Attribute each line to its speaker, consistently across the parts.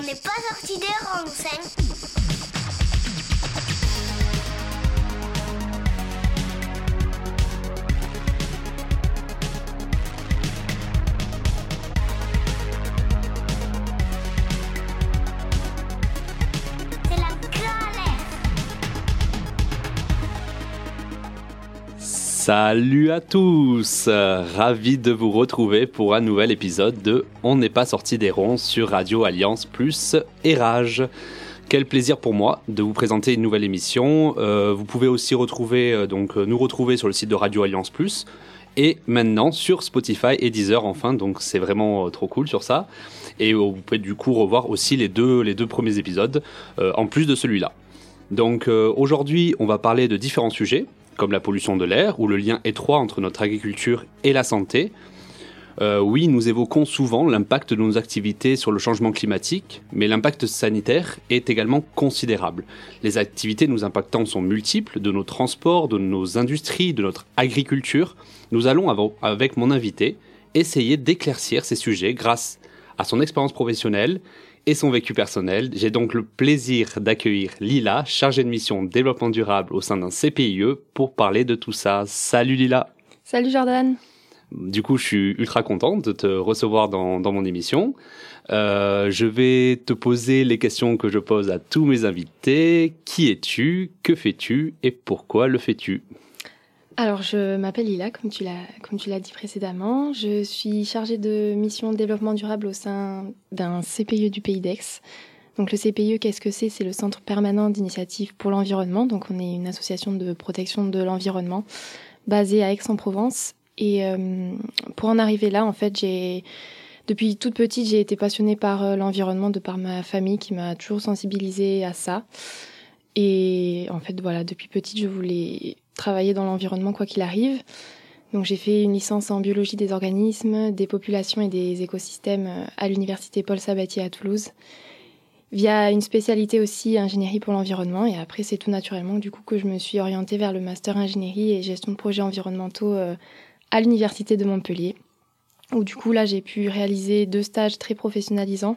Speaker 1: On n'est pas sorti des rangs, C'est
Speaker 2: Salut à tous Ravi de vous retrouver pour un nouvel épisode de On n'est pas sorti des ronds sur Radio Alliance Plus et Rage. Quel plaisir pour moi de vous présenter une nouvelle émission. Euh, vous pouvez aussi retrouver, euh, donc, euh, nous retrouver sur le site de Radio Alliance Plus et maintenant sur Spotify et Deezer enfin, donc c'est vraiment trop cool sur ça. Et vous pouvez du coup revoir aussi les deux, les deux premiers épisodes en plus de celui-là. Donc aujourd'hui, on va parler de différents sujets, comme la pollution de l'air ou le lien étroit entre notre agriculture et la santé. Euh, oui, nous évoquons souvent l'impact de nos activités sur le changement climatique, mais l'impact sanitaire est également considérable. Les activités nous impactant sont multiples, de nos transports, de nos industries, de notre agriculture. Nous allons, avec mon invité, essayer d'éclaircir ces sujets grâce à son expérience professionnelle et son vécu personnel. J'ai donc le plaisir d'accueillir Lila, chargée de mission développement durable au sein d'un CPIE, pour parler de tout ça. Salut Lila
Speaker 3: Salut Jordan.
Speaker 2: du coup, je suis ultra contente de te recevoir dans, dans mon émission. Euh, je vais te poser les questions que je pose à tous mes invités. Qui es-tu? Que fais-tu? Et pourquoi le fais-tu?
Speaker 3: Alors je m'appelle Lila, comme tu l'as dit précédemment. Je suis chargée de mission de développement durable au sein d'un CPIE du Pays d'Aix. Donc le CPIE, qu'est-ce que c'est? C'est le Centre permanent d'initiative pour l'environnement. Donc on est une association de protection de l'environnement basée à Aix-en-Provence. Et euh, pour en arriver là, en fait, j'ai depuis toute petite, j'ai été passionnée par euh, l'environnement de par ma famille qui m'a toujours sensibilisée à ça. Et en fait, voilà, depuis petite, je voulais travailler dans l'environnement quoi qu'il arrive. Donc j'ai fait une licence en biologie des organismes, des populations et des écosystèmes euh, à l'université Paul Sabatier à Toulouse, via une spécialité aussi ingénierie pour l'environnement. Et après, c'est tout naturellement du coup que je me suis orientée vers le master ingénierie et gestion de projets environnementaux euh, à l'université de Montpellier, où du coup là j'ai pu réaliser deux stages très professionnalisants.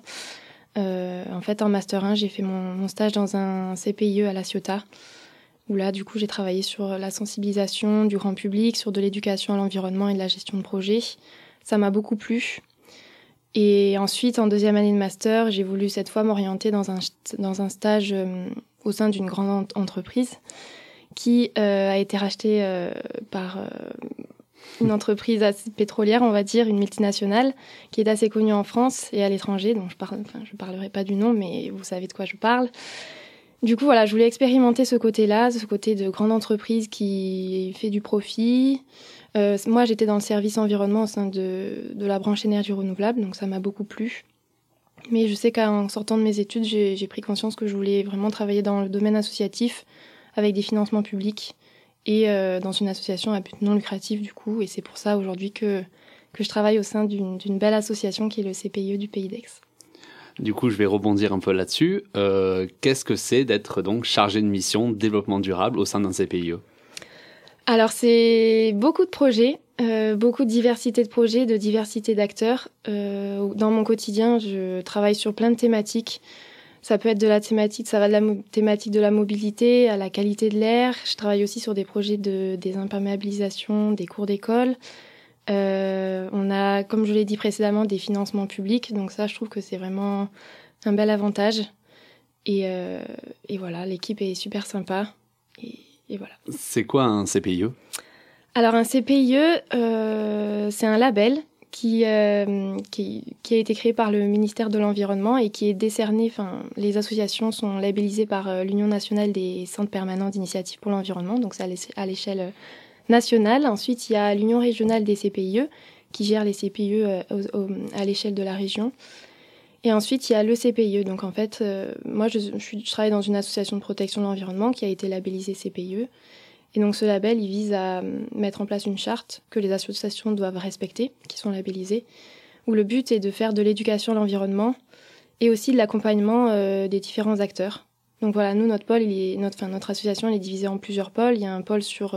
Speaker 3: Euh, en fait, en master 1, j'ai fait mon, mon stage dans un CPIE à La Ciotat, où là, du coup, j'ai travaillé sur la sensibilisation du grand public, sur de l'éducation à l'environnement et de la gestion de projet. Ça m'a beaucoup plu. Et ensuite, en deuxième année de master, j'ai voulu cette fois m'orienter dans un, stage euh, au sein d'une grande ent- entreprise qui euh, a été rachetée euh, par euh, une entreprise pétrolière, on va dire, une multinationale, qui est assez connue en France et à l'étranger. Donc, je parle, enfin, parlerai pas du nom, mais vous savez de quoi je parle. Du coup, voilà, je voulais expérimenter ce côté-là, ce côté de grande entreprise qui fait du profit. Euh, moi, j'étais dans le service environnement au sein de, la branche énergie renouvelable, donc ça m'a beaucoup plu. Mais je sais qu'en sortant de mes études, j'ai pris conscience que je voulais vraiment travailler dans le domaine associatif avec des financements publics et euh, dans une association à but non lucratif du coup. Et c'est pour ça aujourd'hui que, que je travaille au sein d'une d'une belle association qui est le CPIE du Pays d'Aix.
Speaker 2: Du coup, je vais rebondir un peu là-dessus. Euh, Qu'est-ce que c'est d'être donc chargé de mission développement durable au sein d'un CPIE
Speaker 3: Alors c'est beaucoup de projets, euh, beaucoup de diversité de projets, de diversité d'acteurs. Euh, dans mon quotidien, je travaille sur plein de thématiques. Ça peut être de la thématique, ça va de la thématique de la mobilité à la qualité de l'air. Je travaille aussi sur des projets de désimperméabilisation des cours d'école. Euh, on a, comme je l'ai dit précédemment, des financements publics. Donc ça, je trouve que c'est vraiment un bel avantage. Et, euh, et voilà, l'équipe est super sympa. Et, et voilà.
Speaker 2: C'est quoi un CPIE
Speaker 3: Alors un CPIE, euh, c'est un label qui, qui, qui a été créé par le ministère de l'Environnement et qui est décerné, enfin les associations sont labellisées par l'Union nationale des centres permanents d'initiative pour l'environnement, donc c'est à l'é- à l'échelle nationale. Ensuite, il y a l'Union régionale des CPIE qui gère les CPIE euh, à l'échelle de la région. Et ensuite, il y a le CPIE. Donc en fait, euh, moi je, travaille dans une association de protection de l'environnement qui a été labellisée CPIE. Et donc ce label, il vise à mettre en place une charte que les associations doivent respecter, qui sont labellisées, où le but est de faire de l'éducation à l'environnement et aussi de l'accompagnement euh, des différents acteurs. Donc voilà, nous, notre pôle, il notre, notre association, elle est divisée en plusieurs pôles. Il y a un pôle sur,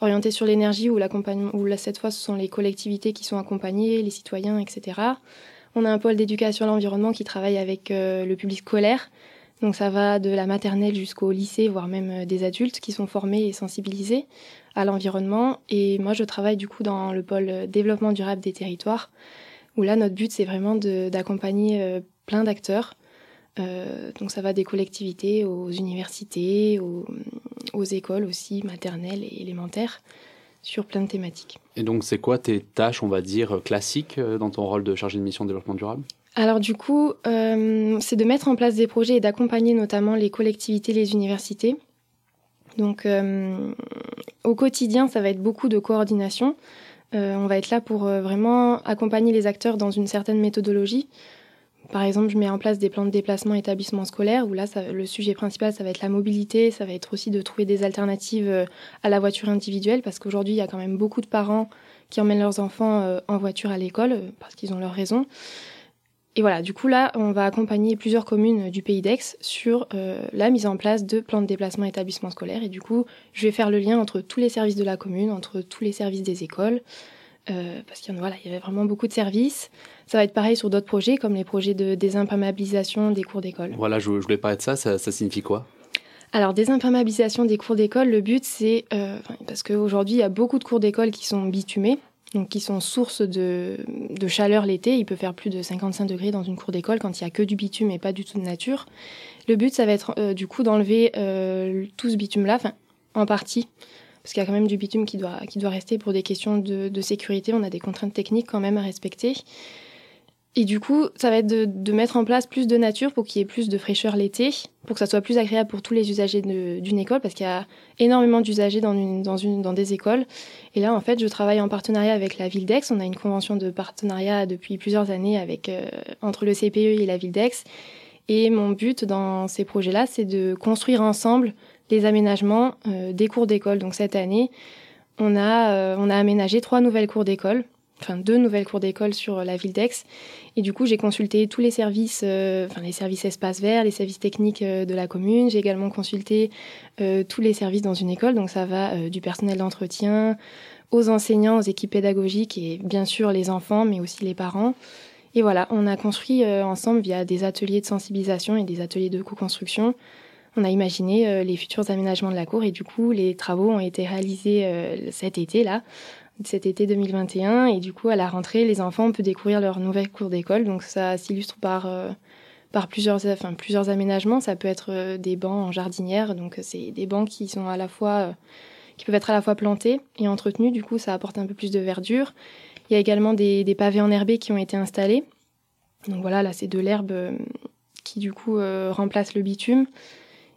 Speaker 3: orienté sur l'énergie, où, où là, cette fois, ce sont les collectivités qui sont accompagnées, les citoyens, etc. On a un pôle d'éducation à l'environnement qui travaille avec euh, le public scolaire. Donc ça va de la maternelle jusqu'au lycée, voire même euh, des adultes qui sont formés et sensibilisés à l'environnement. Et moi, je travaille du coup dans le pôle euh, développement durable des territoires, où là, notre but, c'est vraiment d'accompagner plein d'acteurs. donc ça va des collectivités aux universités, aux, aux écoles aussi, maternelles et élémentaires sur plein de thématiques.
Speaker 2: Et donc, c'est quoi tes tâches, on va dire, classiques euh, dans ton rôle de chargé de mission de développement durable?
Speaker 3: Alors du coup, euh, c'est de mettre en place des projets et d'accompagner notamment les collectivités, les universités. Donc euh, au quotidien, ça va être beaucoup de coordination. on va être là pour vraiment accompagner les acteurs dans une certaine méthodologie. Par exemple, je mets en place des plans de déplacement établissement scolaire où là, le sujet principal, ça va être la mobilité, ça va être aussi de trouver des alternatives euh, à la voiture individuelle parce qu'aujourd'hui, il y a quand même beaucoup de parents qui emmènent leurs enfants euh, en voiture à l'école euh, parce qu'ils ont leur raison. Et voilà, du coup là, on va accompagner plusieurs communes du pays d'Aix sur la mise en place de plans de déplacement établissement scolaire. Et du coup, je vais faire le lien entre tous les services de la commune, entre tous les services des écoles, parce qu'il y, voilà, il y avait vraiment beaucoup de services. Ça va être pareil sur d'autres projets, comme les projets de désimperméabilisation des cours d'école.
Speaker 2: Voilà, je, voulais parler de ça. Ça, signifie quoi?
Speaker 3: Alors, désimperméabilisation des cours d'école, le but, c'est. Euh, parce qu'aujourd'hui, il y a beaucoup de cours d'école qui sont bitumés, donc qui sont source de, chaleur l'été. Il peut faire plus de 55 degrés dans une cour d'école quand il n'y a que du bitume et pas du tout de nature. Le but, ça va être euh, du coup d'enlever euh, tout ce bitume-là, en partie, parce qu'il y a quand même du bitume qui doit, qui doit rester pour des questions de, sécurité. On a des contraintes techniques quand même à respecter. Et du coup, ça va être de, mettre en place plus de nature pour qu'il y ait plus de fraîcheur l'été, pour que ça soit plus agréable pour tous les usagers d'une école, parce qu'il y a énormément d'usagers dans, dans des écoles. Et là, en fait, je travaille en partenariat avec la ville d'Aix. On a une convention de partenariat depuis plusieurs années avec, euh, entre le CPE et la ville d'Aix. Et mon but dans ces projets-là, c'est de construire ensemble les aménagements euh, des cours d'école. Donc cette année, on a, euh, on a aménagé trois nouvelles cours d'école enfin deux nouvelles cours d'école sur la ville d'Aix. Et du coup, j'ai consulté tous les services, euh, enfin les services espaces verts, les services techniques euh, de la commune. J'ai également consulté euh, tous les services dans une école, donc ça va du personnel d'entretien aux enseignants, aux équipes pédagogiques et bien sûr les enfants, mais aussi les parents. Et voilà, on a construit ensemble via des ateliers de sensibilisation et des ateliers de co-construction. On a imaginé les futurs aménagements de la cour et du coup, les travaux ont été réalisés cet été là cet été 2021. Et du coup, à la rentrée, les enfants, on peut découvrir leur nouvelle cours d'école. Donc ça s'illustre par, euh, plusieurs, plusieurs aménagements. Ça peut être euh, des bancs en jardinière. Donc c'est des bancs qui sont à la fois... Euh, qui peuvent être à la fois plantés et entretenus. Du coup, ça apporte un peu plus de verdure. Il y a également des, des pavés enherbés qui ont été installés. Donc voilà, là, c'est de l'herbe qui, du coup, remplace le bitume.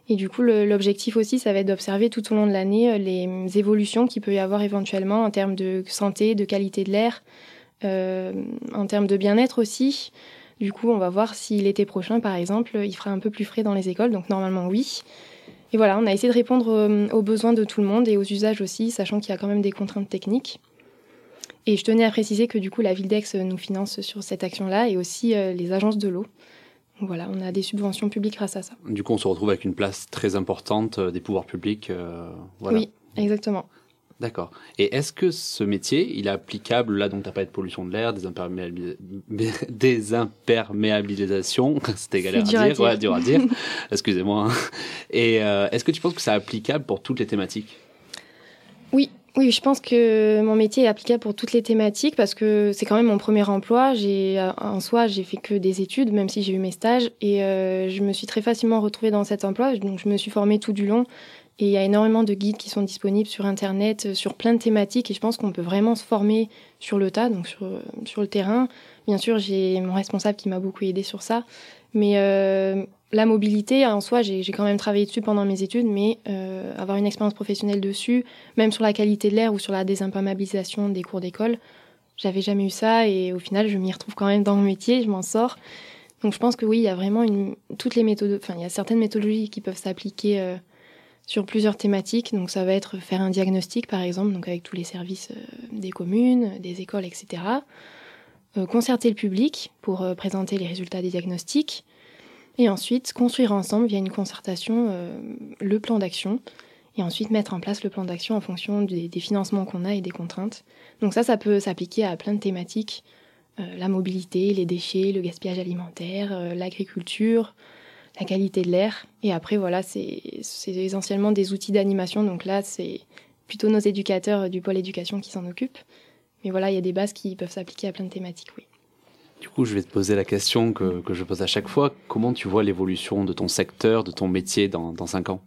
Speaker 3: Et du coup, l'objectif aussi, ça va être d'observer tout au long de l'année euh, les évolutions qu'il peut y avoir éventuellement en termes de santé, de qualité de l'air, euh, en termes de bien-être aussi. Du coup, on va voir si l'été prochain, par exemple, il fera un peu plus frais dans les écoles. Donc normalement, oui. Et voilà, on a essayé de répondre euh, aux besoins de tout le monde et aux usages aussi, sachant qu'il y a quand même des contraintes techniques. Et je tenais à préciser que du coup, la ville d'Aix nous finance sur cette action-là et aussi les agences de l'eau. Voilà, on a des subventions publiques grâce à ça.
Speaker 2: Du coup, on se retrouve avec une place très importante euh, des pouvoirs publics. Euh,
Speaker 3: oui, exactement.
Speaker 2: D'accord. Et est-ce que ce métier, il est applicable, là, donc tu n'as pas de pollution de l'air, des, imperméabilisations, c'était galère à dire, Ouais, dur à dire, excusez-moi. Hein. Et euh, est-ce que tu penses que c'est applicable pour toutes les thématiques?
Speaker 3: Oui, oui, je pense que mon métier est applicable pour toutes les thématiques parce que c'est quand même mon premier emploi. J'ai en soi, j'ai fait que des études, même si j'ai eu mes stages, et euh, je me suis très facilement retrouvée dans cet emploi. Donc, je me suis formée tout du long. Et il y a énormément de guides qui sont disponibles sur Internet, euh, sur plein de thématiques. Et je pense qu'on peut vraiment se former sur le tas, donc sur, sur le terrain. Bien sûr, j'ai mon responsable qui m'a beaucoup aidé sur ça. Mais euh, la mobilité, en soi, j'ai quand même travaillé dessus pendant mes études, mais euh, avoir une expérience professionnelle dessus, même sur la qualité de l'air ou sur la désimperméabilisation des cours d'école, j'avais jamais eu ça et au final, je m'y retrouve quand même dans mon métier, je m'en sors. Donc je pense que oui, il y a vraiment toutes les méthodes, enfin il y a certaines méthodologies qui peuvent s'appliquer euh, sur plusieurs thématiques. Donc ça va être faire un diagnostic par exemple, donc avec tous les services euh, des communes, des écoles, etc. concerter le public pour présenter les résultats des diagnostics et ensuite, construire ensemble via une concertation euh, le plan d'action. Et ensuite, mettre en place le plan d'action en fonction des, financements qu'on a et des contraintes. Donc ça, ça peut s'appliquer à plein de thématiques. la mobilité, les déchets, le gaspillage alimentaire, l'agriculture, la qualité de l'air. Et après, voilà, c'est essentiellement des outils d'animation. Donc là, c'est plutôt nos éducateurs du pôle éducation qui s'en occupent. Mais voilà, il y a des bases qui peuvent s'appliquer à plein de thématiques, oui.
Speaker 2: Du coup, je vais te poser la question que, je pose à chaque fois. Comment tu vois l'évolution de ton secteur, de ton métier dans, dans 5 ans?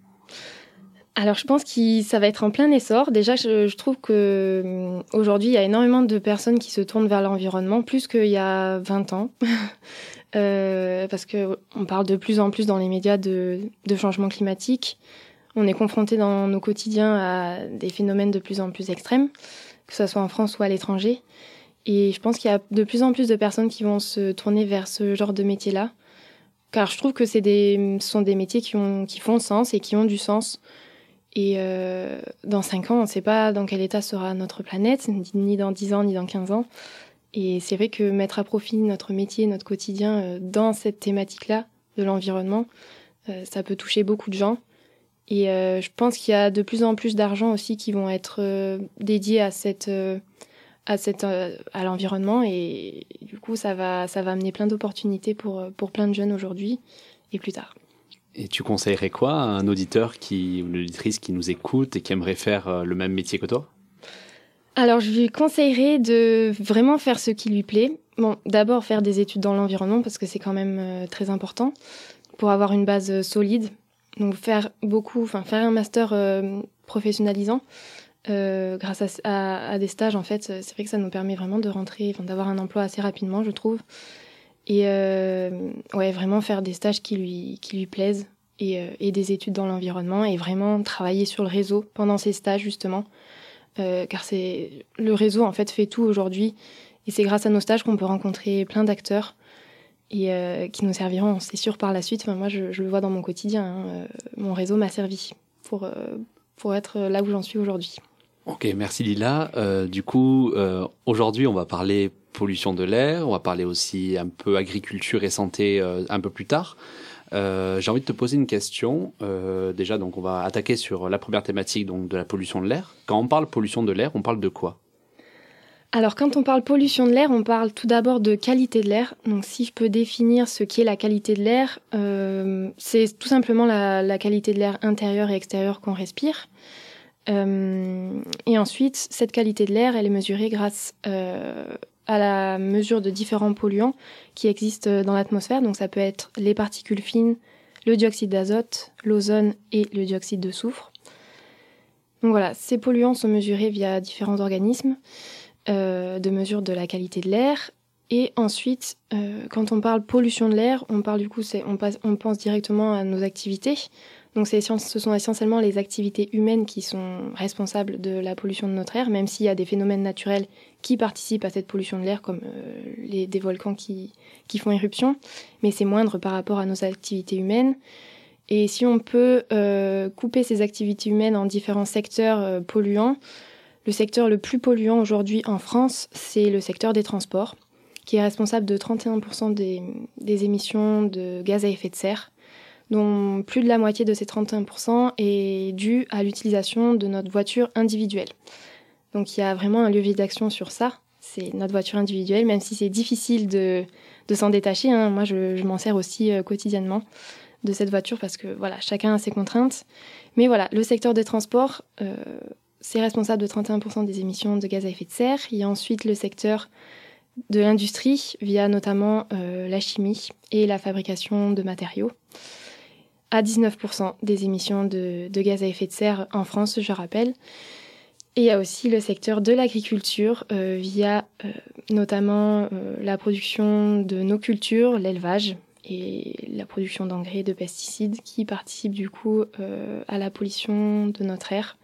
Speaker 3: Alors je pense que ça va être en plein essor. Déjà, je, je trouve que hum, aujourd'hui, il y a énormément de personnes qui se tournent vers l'environnement, plus qu'il y a 20 ans. euh, parce qu'on parle de plus en plus dans les médias de, de changement climatique. On est confronté dans nos quotidiens à des phénomènes de plus en plus extrêmes, que ce soit en France ou à l'étranger. Et je pense qu'il y a de plus en plus de personnes qui vont se tourner vers ce genre de métier-là. Car je trouve que ce sont des métiers qui, ont, qui font sens et qui ont du sens. Et euh, dans 5 ans, on ne sait pas dans quel état sera notre planète, ni dans 10 ans, ni dans 15 ans. Et c'est vrai que mettre à profit notre métier, notre quotidien euh, dans cette thématique-là de l'environnement, euh, ça peut toucher beaucoup de gens. Et je pense qu'il y a de plus en plus d'argent aussi qui vont être dédiés à cette à cette à l'environnement et du coup ça va ça va amener plein d'opportunités pour pour plein de jeunes aujourd'hui et plus tard.
Speaker 2: Et tu conseillerais quoi à un auditeur qui ou une auditrice qui nous écoute et qui aimerait faire le même métier que toi?
Speaker 3: Alors je lui conseillerais de vraiment faire ce qui lui plaît. Bon, d'abord faire des études dans l'environnement parce que c'est quand même très important pour avoir une base solide donc faire beaucoup, enfin faire un master euh, professionnalisant euh, grâce à, à, à, des stages en fait, c'est vrai que ça nous permet vraiment de rentrer, d'avoir un emploi assez rapidement, je trouve. Et euh, ouais, vraiment faire des stages qui lui qui lui plaisent et, euh, et des études dans l'environnement et vraiment travailler sur le réseau pendant ces stages justement, euh, car c'est le réseau en fait fait tout aujourd'hui et c'est grâce à nos stages qu'on peut rencontrer plein d'acteurs et euh, qui nous serviront, c'est sûr, par la suite. Enfin, moi, je, je, le vois dans mon quotidien. Hein. Euh, mon réseau m'a servi pour, pour être là où j'en suis aujourd'hui.
Speaker 2: Ok, merci Lila. Euh, du coup, euh, aujourd'hui, on va parler pollution de l'air, on va parler aussi un peu agriculture et santé euh, un peu plus tard. J'ai envie de te poser une question. déjà, donc, on va attaquer sur la première thématique donc de la pollution de l'air. Quand on parle pollution de l'air, on parle de quoi?
Speaker 3: Alors quand on parle pollution de l'air, on parle tout d'abord de qualité de l'air. Donc si je peux définir ce qu'est la qualité de l'air, c'est tout simplement la qualité de l'air intérieur et extérieur qu'on respire. Euh, et ensuite, cette qualité de l'air, elle est mesurée grâce euh, à la mesure de différents polluants qui existent dans l'atmosphère. Donc ça peut être les particules fines, le dioxyde d'azote, l'ozone et le dioxyde de soufre. Donc voilà, ces polluants sont mesurés via différents organismes euh, de mesure de la qualité de l'air. Et ensuite, euh, quand on parle pollution de l'air, on parle du coup, on, passe, on pense directement à nos activités. Donc ce sont essentiellement les activités humaines qui sont responsables de la pollution de notre air, même s'il y a des phénomènes naturels qui participent à cette pollution de l'air, comme euh, les, des volcans qui, font éruption, mais c'est moindre par rapport à nos activités humaines. Et si on peut euh, couper ces activités humaines en différents secteurs euh, polluants, le secteur le plus polluant aujourd'hui en France, c'est le secteur des transports, qui est responsable de 31% des, des, émissions de gaz à effet de serre, dont plus de la moitié de ces 31% est due à l'utilisation de notre voiture individuelle. Donc il y a vraiment un levier d'action sur ça, c'est notre voiture individuelle, même si c'est difficile de, s'en détacher. Hein. Moi, je, je m'en sers aussi euh, quotidiennement de cette voiture parce que voilà, chacun a ses contraintes. Mais voilà, le secteur des transports, euh, c'est responsable de 31% des émissions de gaz à effet de serre. Il y a ensuite le secteur de l'industrie via notamment euh, la chimie et la fabrication de matériaux. À 19% des émissions de, gaz à effet de serre en France, je rappelle. Et il y a aussi le secteur de l'agriculture euh, via euh, notamment euh, la production de nos cultures, l'élevage et la production d'engrais et de pesticides qui participent du coup à la pollution de notre air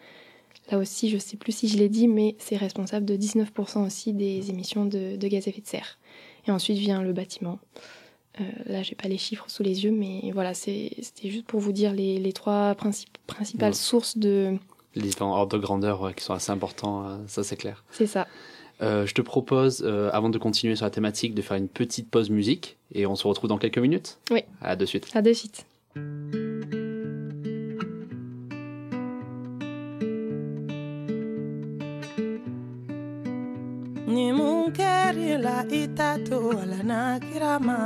Speaker 3: Là aussi, je ne sais plus si je l'ai dit, mais c'est responsable de 19% aussi des émissions de, de, gaz à effet de serre. Et ensuite vient le bâtiment. Euh, là, j'ai pas les chiffres sous les yeux, mais voilà, c'était juste pour vous dire les, les trois princip principales ouais. sources de...
Speaker 2: Les différents ordres de grandeur ouais, qui sont assez importants, euh, ça c'est clair.
Speaker 3: C'est ça.
Speaker 2: Euh, je te propose, euh, avant de continuer sur la thématique, de faire une petite pause musique et on se retrouve dans quelques minutes.
Speaker 3: Oui.
Speaker 2: À de suite.
Speaker 3: À de suite.
Speaker 4: nkeri la itatu wala na kirama.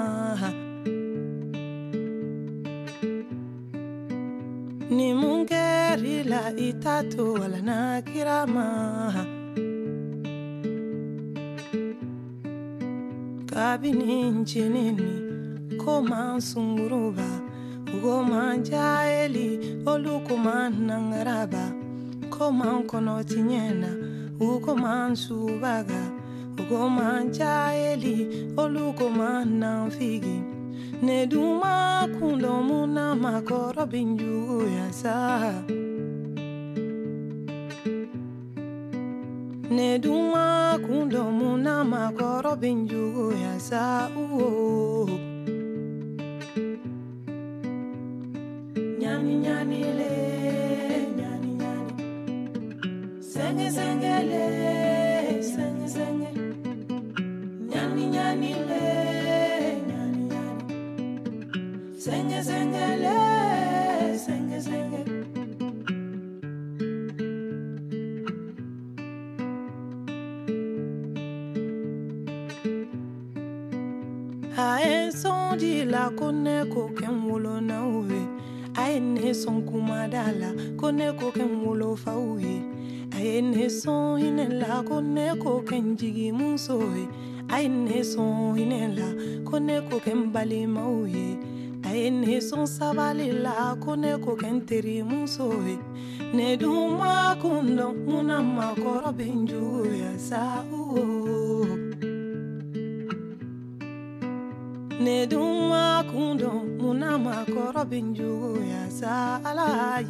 Speaker 4: Ni mungeri la itatu ala na kirama. Kabini njinini koma sunguruba goma jaeli olukuma nangaraba koma kono tinyena ukomansubaga Ugoman chaeli, olukoman nan figi. Neduma kundo muna makoro binju yasa. Neduma kundo muna makoro binju yasa. Uo. Ye a ye ne sɔn hinɛ la ko ne ko kɛ n balimaw ye ye sabali la ko ko kɛ n ne dun ma kun dɔn mun na makɔrɔ ne dun ma kun dɔn mun na makɔrɔ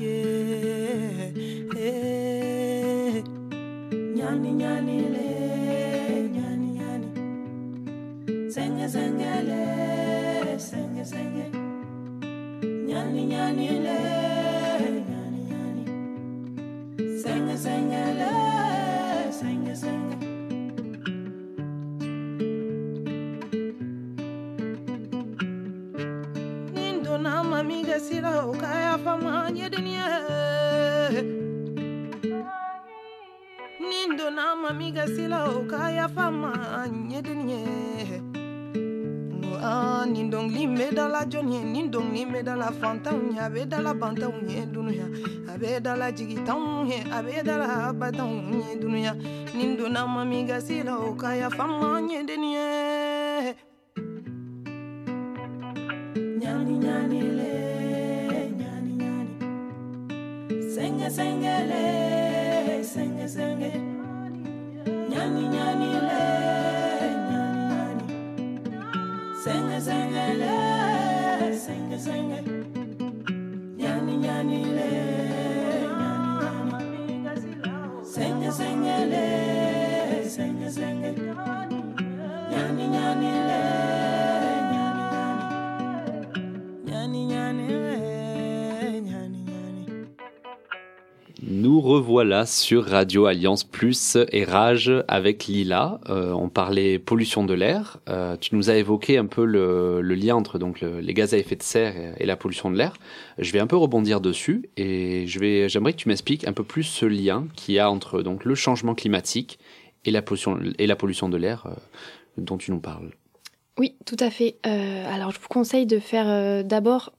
Speaker 4: ye Eh, ɲani ɲani le ɲani ɲani Senye le, senye senye. Nyani nyani le, nyani nyani. Senye le, senye senye. Nindo na mami gasira ukaya fama yedinye. Nindo na mami gasila ukaya fama yedinye nindongli me da la joni, nindong nindongli me da la fantanw ye a da la bantanw ye dunuya a da la jigitanw ye a da la batanw ye dunuya nin donna ma min ka se la o ka yafa le nyani nyani, sɛngɛ sɛngɛ le. sing it.
Speaker 2: Nous revoilà sur Radio Alliance Plus et Rage avec Lila. Euh, on parlait pollution de l'air. Euh, tu nous as évoqué un peu le, lien entre donc le- les gaz à effet de serre et, la pollution de l'air. Je vais un peu rebondir dessus et je vais, j'aimerais que tu m'expliques un peu plus ce lien qu'il y a entre donc le changement climatique et la pollution et la pollution de l'air euh, dont tu nous parles.
Speaker 3: Oui, tout à fait. Alors, je vous conseille de faire d'abord,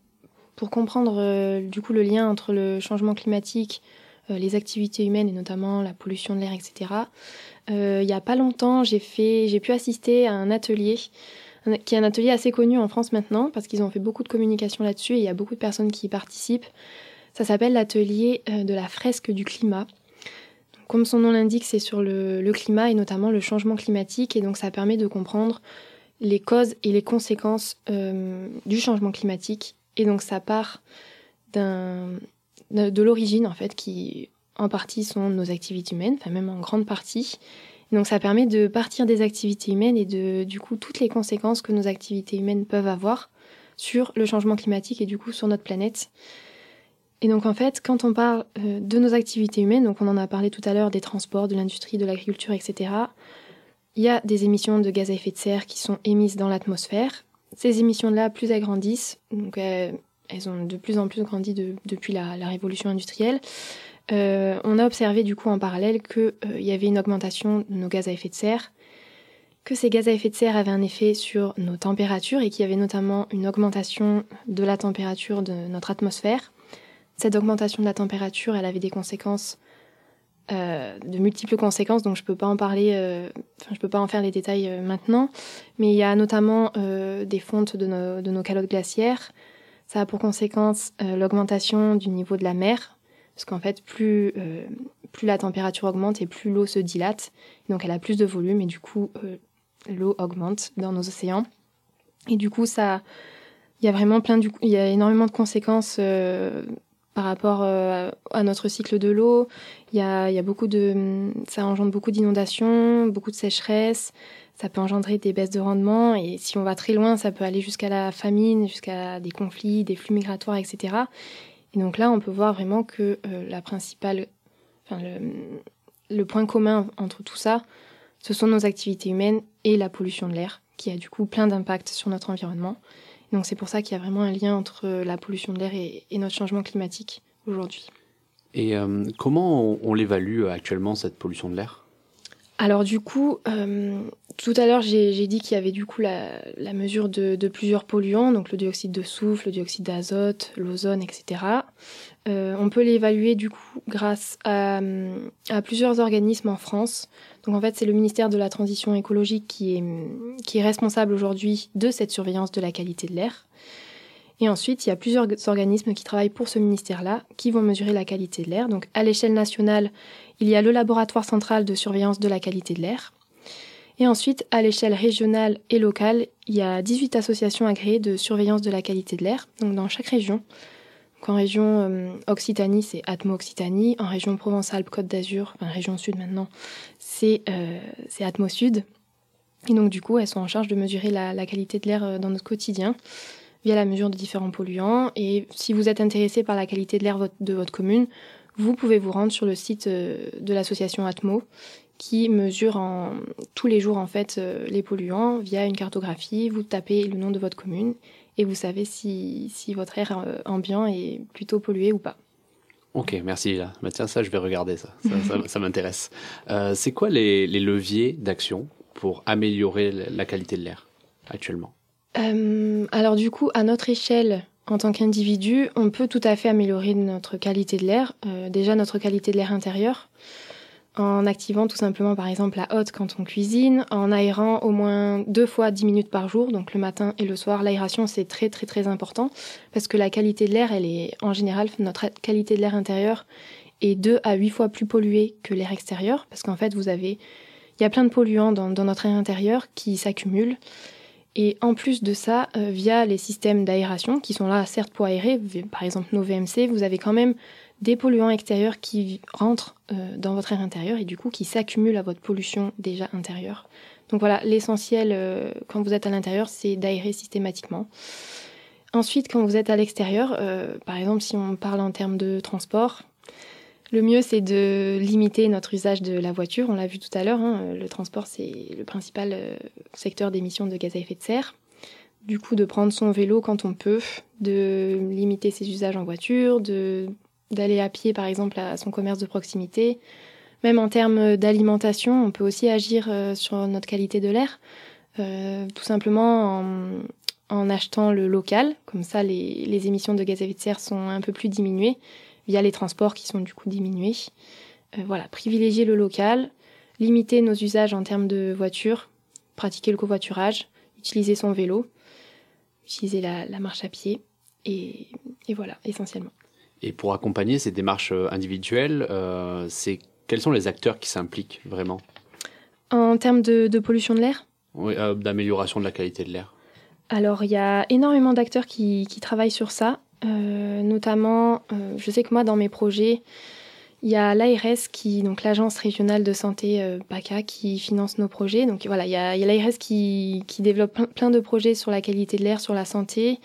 Speaker 3: pour comprendre du coup le lien entre le changement climatique, les activités humaines et notamment la pollution de l'air, etc. Euh, il y a pas longtemps, j'ai pu assister à un atelier qui est un atelier assez connu en France maintenant parce qu'ils ont fait beaucoup de communication là-dessus et il y a beaucoup de personnes qui y participent. Ça s'appelle l'atelier euh, de la fresque du climat. Comme son nom l'indique, c'est sur le, climat et notamment le changement climatique et donc ça permet de comprendre les causes et les conséquences euh, du changement climatique. Et donc ça part d'un, de, l'origine en fait, qui en partie sont nos activités humaines, enfin même en grande partie. Donc ça permet de partir des activités humaines et de du coup toutes les conséquences que nos activités humaines peuvent avoir sur le changement climatique et du coup sur notre planète. Et donc en fait, quand on parle euh, de nos activités humaines, donc on en a parlé tout à l'heure des transports, de l'industrie, de l'agriculture, etc. Il y a des émissions de gaz à effet de serre qui sont émises dans l'atmosphère. Ces émissions-là, plus elles grandissent, donc euh, elles ont de plus en plus grandi de- depuis la, révolution industrielle, euh, on a observé du coup en parallèle qu'il y avait une augmentation de nos gaz à effet de serre que ces gaz à effet de serre avaient un effet sur nos températures et qu'il y avait notamment une augmentation de la température de notre atmosphère. Cette augmentation de la température, elle avait des conséquences, euh, de multiples conséquences, donc je peux pas en parler, euh, enfin je peux pas en faire les détails euh, maintenant, mais il y a notamment euh, des fontes de nos calottes glaciaires. Ça a pour conséquence euh, l'augmentation du niveau de la mer, parce qu'en fait plus euh, plus la température augmente et plus l'eau se dilate, donc elle a plus de volume et du coup euh, l'eau augmente dans nos océans. Et du coup, ça, il y a vraiment plein du, il y a énormément de conséquences par rapport à notre cycle de l'eau. Il y a, y a beaucoup de, ça engendre beaucoup d'inondations, beaucoup de sécheresse. Ça peut engendrer des baisses de rendement et si on va très loin, ça peut aller jusqu'à la famine, jusqu'à des conflits, des flux migratoires, etc. Et donc là, on peut voir vraiment que euh, la principale, enfin le, le point commun entre tout ça, ce sont nos activités humaines et la pollution de l'air, qui a du coup plein d'impacts sur notre environnement. Donc c'est pour ça qu'il y a vraiment un lien entre la pollution de l'air et, et notre changement climatique aujourd'hui.
Speaker 2: Et euh, comment on, on l'évalue actuellement, cette pollution de l'air?
Speaker 3: Alors du coup, euh, tout à l'heure j'ai dit qu'il y avait du coup la, mesure de, plusieurs polluants, donc le dioxyde de soufre, le dioxyde d'azote, l'ozone, etc. Euh, on peut l'évaluer du coup grâce à, à plusieurs organismes en France. Donc en fait, c'est le ministère de la Transition écologique qui est, qui est responsable aujourd'hui de cette surveillance de la qualité de l'air. Et ensuite, il y a plusieurs organismes qui travaillent pour ce ministère-là, qui vont mesurer la qualité de l'air. Donc à l'échelle nationale, il y a le laboratoire central de surveillance de la qualité de l'air. Et ensuite, à l'échelle régionale et locale, il y a 18 associations agréées de surveillance de la qualité de l'air, donc dans chaque région. Donc en région euh, Occitanie, c'est Atmo Occitanie. En région Provence-Alpes-Côte d'Azur, enfin région sud maintenant, c'est euh, Atmo Sud. Et donc du coup, elles sont en charge de mesurer la, qualité de l'air euh, dans notre quotidien via la mesure de différents polluants. Et si vous êtes intéressé par la qualité de l'air de votre commune, vous pouvez vous rendre sur le site de l'association Atmo qui mesure en, tous les jours en fait euh, les polluants via une cartographie. Vous tapez le nom de votre commune et vous savez si, si votre air euh, ambiant est plutôt pollué ou pas.
Speaker 2: Ok, merci. Là. Bah, tiens, ça, je vais regarder ça. Ça, ça, ça m'intéresse. Euh, c'est quoi les, les leviers d'action pour améliorer la qualité de l'air actuellement?
Speaker 3: Euh, Alors du coup, à notre échelle, en tant qu'individu, on peut tout à fait améliorer notre qualité de l'air. Euh, déjà notre qualité de l'air intérieur en activant tout simplement par exemple la hotte quand on cuisine, en aérant au moins deux fois dix minutes par jour, donc le matin et le soir. L'aération c'est très très très important parce que la qualité de l'air, elle est en général notre qualité de l'air intérieur est deux à huit fois plus polluée que l'air extérieur parce qu'en fait vous avez il y a plein de polluants dans, dans notre air intérieur qui s'accumulent et en plus de ça, euh, via les systèmes d'aération qui sont là certes pour aérer, par exemple nos VMC, vous avez quand même des polluants extérieurs qui rentrent euh, dans votre air intérieur et du coup qui s'accumulent à votre pollution déjà intérieure. Donc voilà, l'essentiel euh, quand vous êtes à l'intérieur, c'est d'aérer systématiquement. Ensuite, quand vous êtes à l'extérieur, euh, par exemple si on parle en termes de transport, le mieux c'est de limiter notre usage de la voiture. On l'a vu tout à l'heure, hein, le transport c'est le principal secteur d'émissions de gaz à effet de serre. Du coup, de prendre son vélo quand on peut, de limiter ses usages en voiture, de d'aller à pied par exemple à son commerce de proximité. Même en termes d'alimentation, on peut aussi agir euh, sur notre qualité de l'air, euh, tout simplement en, achetant le local, comme ça les, émissions de gaz à effet de serre sont un peu plus diminuées via les transports qui sont du coup diminués. Euh, voilà, privilégier le local, limiter nos usages en termes de voiture, pratiquer le covoiturage, utiliser son vélo, utiliser la, marche à pied, et voilà, essentiellement.
Speaker 2: Et pour accompagner ces démarches euh, individuelles, euh, c'est quels sont les acteurs qui s'impliquent vraiment?
Speaker 3: En termes de, de pollution de l'air?
Speaker 2: Oui, euh, d'amélioration de la qualité de l'air.
Speaker 3: Alors, il y a énormément d'acteurs qui, qui, travaillent sur ça, euh, notamment, je sais que moi, dans mes projets, il y a l'ARS, qui, donc l'Agence régionale de santé PACA, qui finance nos projets. Donc voilà, il y a, l'ARS qui, qui développe plein, plein de projets sur la qualité de l'air, sur la santé.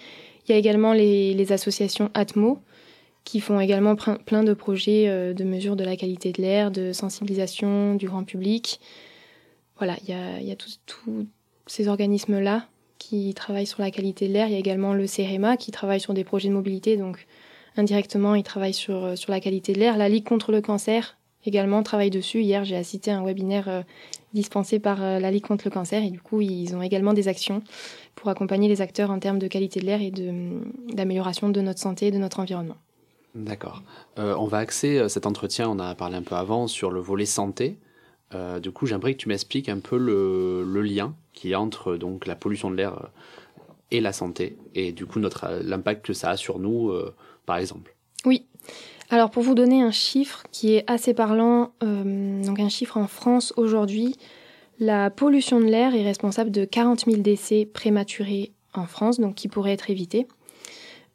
Speaker 3: Il y a également les, les associations ATMO, qui font également plein de projets euh, de mesure de la qualité de l'air, de sensibilisation du grand public. Voilà, il y a, tous ces organismes-là qui travaillent sur la qualité de l'air. Il y a également le CEREMA qui travaille sur des projets de mobilité, donc indirectement, ils travaillent sur, sur la qualité de l'air. La Ligue contre le cancer également travaillent dessus. Hier, j'ai assisté un webinaire euh, dispensé par euh, la Ligue contre le cancer et du coup, ils ont également des actions pour accompagner les acteurs en termes de qualité de l'air et d'amélioration de, notre santé et de notre environnement.
Speaker 2: D'accord. Euh, on va axer cet entretien, on a parlé un peu avant, sur le volet santé. du coup, j'aimerais que tu m'expliques un peu le, lien qui entre donc, la pollution de l'air et la santé et du coup l'impact que ça a sur nous, par exemple.
Speaker 3: Oui. Alors pour vous donner un chiffre qui est assez parlant, euh, donc un chiffre en France aujourd'hui, la pollution de l'air est responsable de 40 000 décès prématurés en France, donc qui pourraient être évités.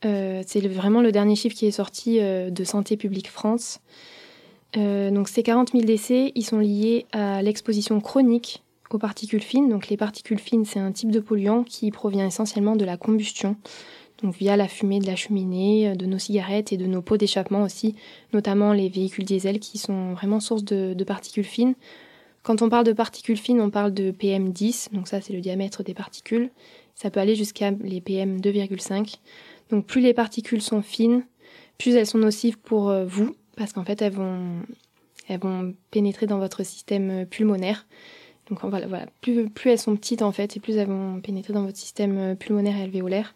Speaker 3: Euh, c'est vraiment le dernier chiffre qui est sorti euh, de Santé publique France. donc ces 40 000 décès, ils sont liés à l'exposition chronique aux particules fines. Donc les particules fines, c'est un type de polluant qui provient essentiellement de la combustion donc via la fumée de la cheminée, euh, de nos cigarettes et de nos pots d'échappement aussi, notamment les véhicules diesel qui sont vraiment source de, particules fines. Quand on parle de particules fines, on parle de PM10, donc ça c'est le diamètre des particules. Ça peut aller jusqu'à les PM2,5. Donc plus les particules sont fines, plus elles sont nocives pour euh, vous, parce qu'en fait elles vont, elles vont pénétrer dans votre système euh, pulmonaire. Donc voilà, voilà. Plus, plus elles sont petites en fait, et plus elles vont pénétrer dans votre système pulmonaire et alvéolaire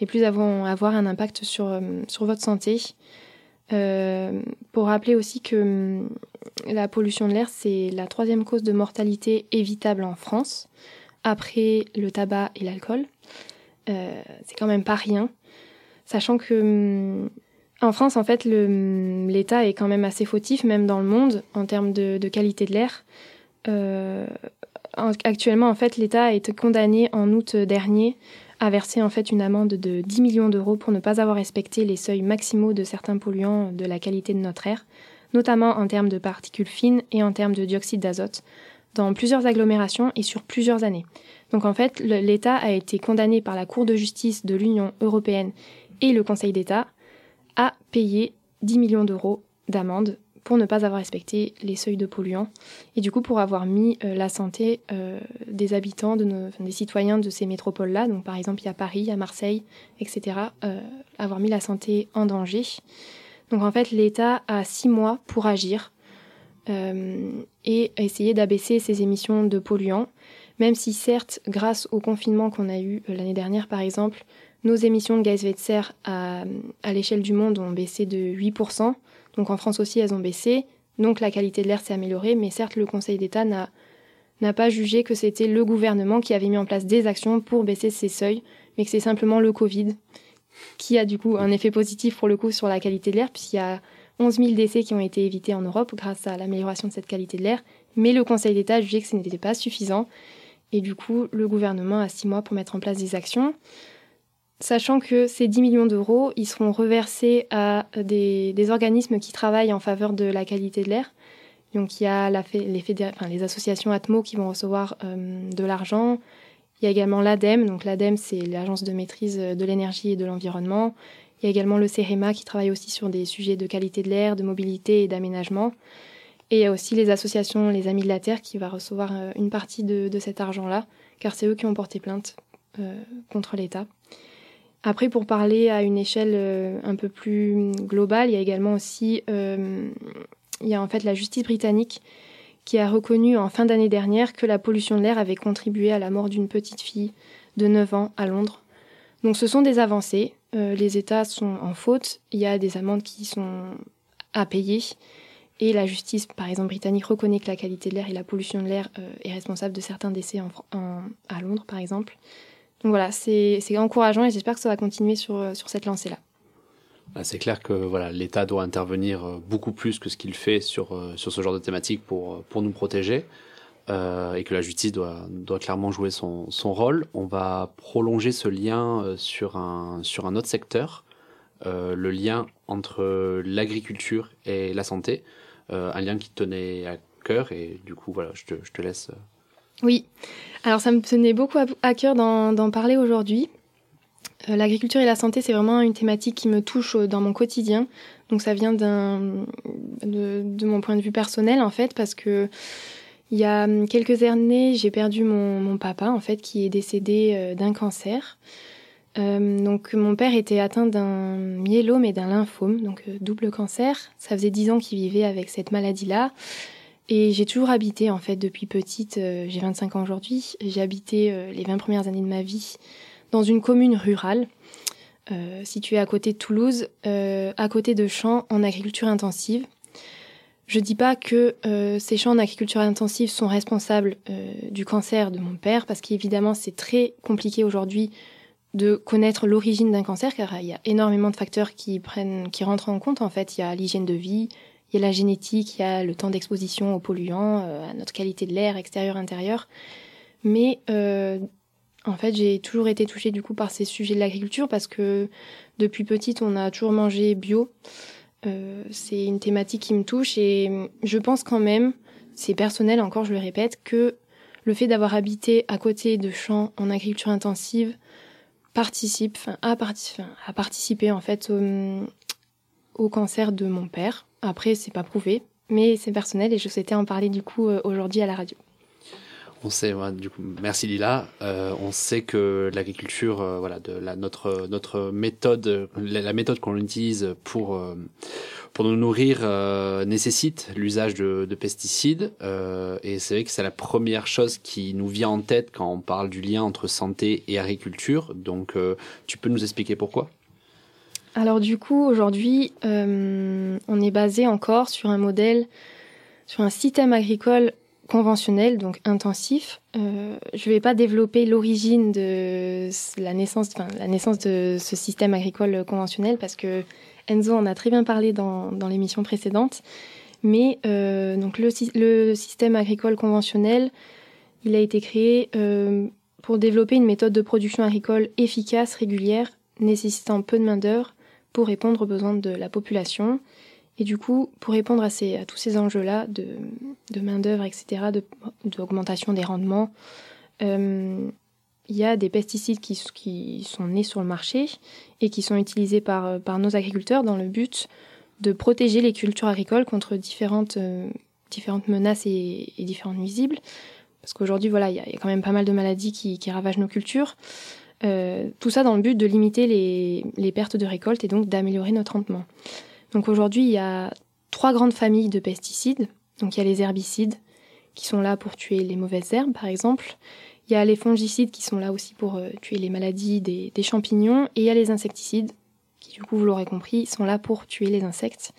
Speaker 3: et plus elles vont avoir un impact sur, euh, sur votre santé. Euh, pour rappeler aussi que hum, la pollution de l'air, c'est la troisième cause de mortalité évitable en France, après le tabac et l'alcool. Euh, c'est quand même pas rien, sachant que hum, en France, en fait, hum, l'État est quand même assez fautif, même dans le monde, en termes de, qualité de l'air. Euh, actuellement, en fait, l'État a été condamné en août dernier a versé en fait une amende de 10 millions d'euros pour ne pas avoir respecté les seuils maximaux de certains polluants de la qualité de notre air, notamment en termes de particules fines et en termes de dioxyde d'azote, dans plusieurs agglomérations et sur plusieurs années. Donc en fait, l'État a été condamné par la Cour de justice de l'Union européenne et le Conseil d'État à payer 10 millions d'euros d'amende pour ne pas avoir respecté les seuils de polluants et du coup pour avoir mis euh, la santé euh, des habitants, des citoyens de ces métropoles-là, donc par exemple il y a Paris, à Marseille, etc., euh, avoir mis la santé en danger. Donc en fait l'État a six mois pour agir et essayer d'abaisser ses émissions de polluants, même si certes grâce au confinement qu'on a eu l'année dernière par exemple, nos émissions de gaz à effet de serre à, l'échelle du monde ont baissé de 8%. Donc en France aussi, elles ont baissé. Donc la qualité de l'air s'est améliorée, mais certes, le Conseil d'État n'a, n'a pas jugé que c'était le gouvernement qui avait mis en place des actions pour baisser ces seuils, mais que c'est simplement le Covid qui a du coup un effet positif pour le coup sur la qualité de l'air, puisqu'il y a 11 000 décès qui ont été évités en Europe grâce à l'amélioration de cette qualité de l'air. Mais le Conseil d'État a jugé que ce n'était pas suffisant. Et du coup, le gouvernement a six mois pour mettre en place des actions sachant que ces 10 millions d'euros, ils seront reversés à des, organismes qui travaillent en faveur de la qualité de l'air. Donc il y a les, associations Atmo qui vont recevoir euh, de l'argent. Il y a également l'ADEME, donc l'ADEME c'est l'agence de maîtrise de l'énergie et de l'environnement. Il y a également le CEREMA qui travaille aussi sur des sujets de qualité de l'air, de mobilité et d'aménagement. Et il y a aussi les associations Les Amis de la Terre qui va recevoir euh, une partie de, cet argent-là, car c'est eux qui ont porté plainte euh, contre l'État. Après, pour parler à une échelle euh, un peu plus globale, il y a également aussi euh, il y a en fait la justice britannique qui a reconnu en fin d'année dernière que la pollution de l'air avait contribué à la mort d'une petite fille de 9 ans à Londres. Donc ce sont des avancées. Euh, les États sont en faute. Il y a des amendes qui sont à payer. Et la justice, par exemple, britannique reconnaît que la qualité de l'air et la pollution de l'air est responsable de certains décès à Londres, par exemple. Donc voilà, c'est encourageant et j'espère que ça va continuer sur, euh, sur cette lancée-là.
Speaker 2: Bah, c'est clair que voilà, l'État doit intervenir euh, beaucoup plus que ce qu'il fait sur, euh, sur ce genre de thématique pour, pour nous protéger et que la justice doit, doit clairement jouer son, son rôle. On va prolonger ce lien sur, un, sur un autre secteur, le lien entre l'agriculture et la santé, un lien qui tenait à cœur et du coup voilà, je te, je te laisse
Speaker 3: oui, alors ça me tenait beaucoup à, cœur d'en parler aujourd'hui. Euh, l'agriculture et la santé, c'est vraiment une thématique qui me touche euh, dans mon quotidien. Donc ça vient de, de, mon point de vue personnel en fait, parce que il y a hum, quelques années, j'ai perdu mon, papa en fait, qui est décédé euh, d'un cancer. Donc mon père était atteint d'un myélome et d'un lymphome, donc double cancer. Ça faisait dix ans qu'il vivait avec cette maladie-là. Et j'ai toujours habité, en fait, depuis petite, euh, j'ai 25 ans aujourd'hui, j'ai habité euh, les 20 premières années de ma vie dans une commune rurale, euh, située à côté de Toulouse, à côté de champs en agriculture intensive. Je dis pas que ces champs en agriculture intensive sont responsables du cancer de mon père, parce qu'évidemment c'est très compliqué aujourd'hui de connaître l'origine d'un cancer, car il y a énormément de facteurs qui rentrent en compte. En fait, il y a l'hygiène de vie, il y a la génétique, il y a le temps d'exposition aux polluants, euh, à notre qualité de l'air extérieur-intérieur. Mais euh, en fait, j'ai toujours été touchée du coup par ces sujets de l'agriculture parce que depuis petite, on a toujours mangé bio. Euh, c'est une thématique qui me touche et je pense quand même, c'est personnel encore, je le répète, que le fait d'avoir habité à côté de champs en agriculture intensive participe, enfin, a, participé en fait au, cancer de mon père. Après, c'est pas prouvé, mais c'est personnel et je souhaitais en parler du coup euh, aujourd'hui à la radio.
Speaker 2: On sait, du coup, merci Lila. Euh, on sait que l'agriculture, euh, voilà, la, notre méthode, la, méthode qu'on utilise pour pour nous nourrir nécessite l'usage de, de pesticides. Et c'est vrai que c'est la première chose qui nous vient en tête quand on parle du lien entre santé et agriculture. Donc, tu peux nous expliquer pourquoi?
Speaker 3: Alors du coup, aujourd'hui, euh, on est basé encore sur un modèle, sur un système agricole conventionnel, donc intensif. Euh, je ne vais pas développer l'origine de la naissance, de ce système agricole conventionnel parce que Enzo en a très bien parlé dans, l'émission précédente. Mais euh, donc le, le système agricole conventionnel, il a été créé pour développer une méthode de production agricole efficace, régulière, nécessitant peu de main-d'œuvre pour répondre aux besoins de la population. Et du coup, pour répondre à, ces, à tous ces enjeux-là de, main-d'œuvre, etc., d'augmentation des rendements, euh, il y a des pesticides qui, qui sont nés sur le marché et qui sont utilisés par, par nos agriculteurs dans le but de protéger les cultures agricoles contre différentes, euh, différentes menaces et, et différentes nuisibles. Parce qu'aujourd'hui, voilà, il y, a quand même pas mal de maladies qui ravagent nos cultures. Euh, tout ça dans le but de limiter les, pertes de récolte et donc d'améliorer notre rendement. Donc aujourd'hui, il y a trois grandes familles de pesticides. Donc il y a les herbicides qui sont là pour tuer les mauvaises herbes, par exemple. Il y a les fongicides qui sont là aussi pour euh, tuer les maladies des, des champignons. Et il y a les insecticides qui, du coup, vous l'aurez compris, sont là pour tuer les insectes.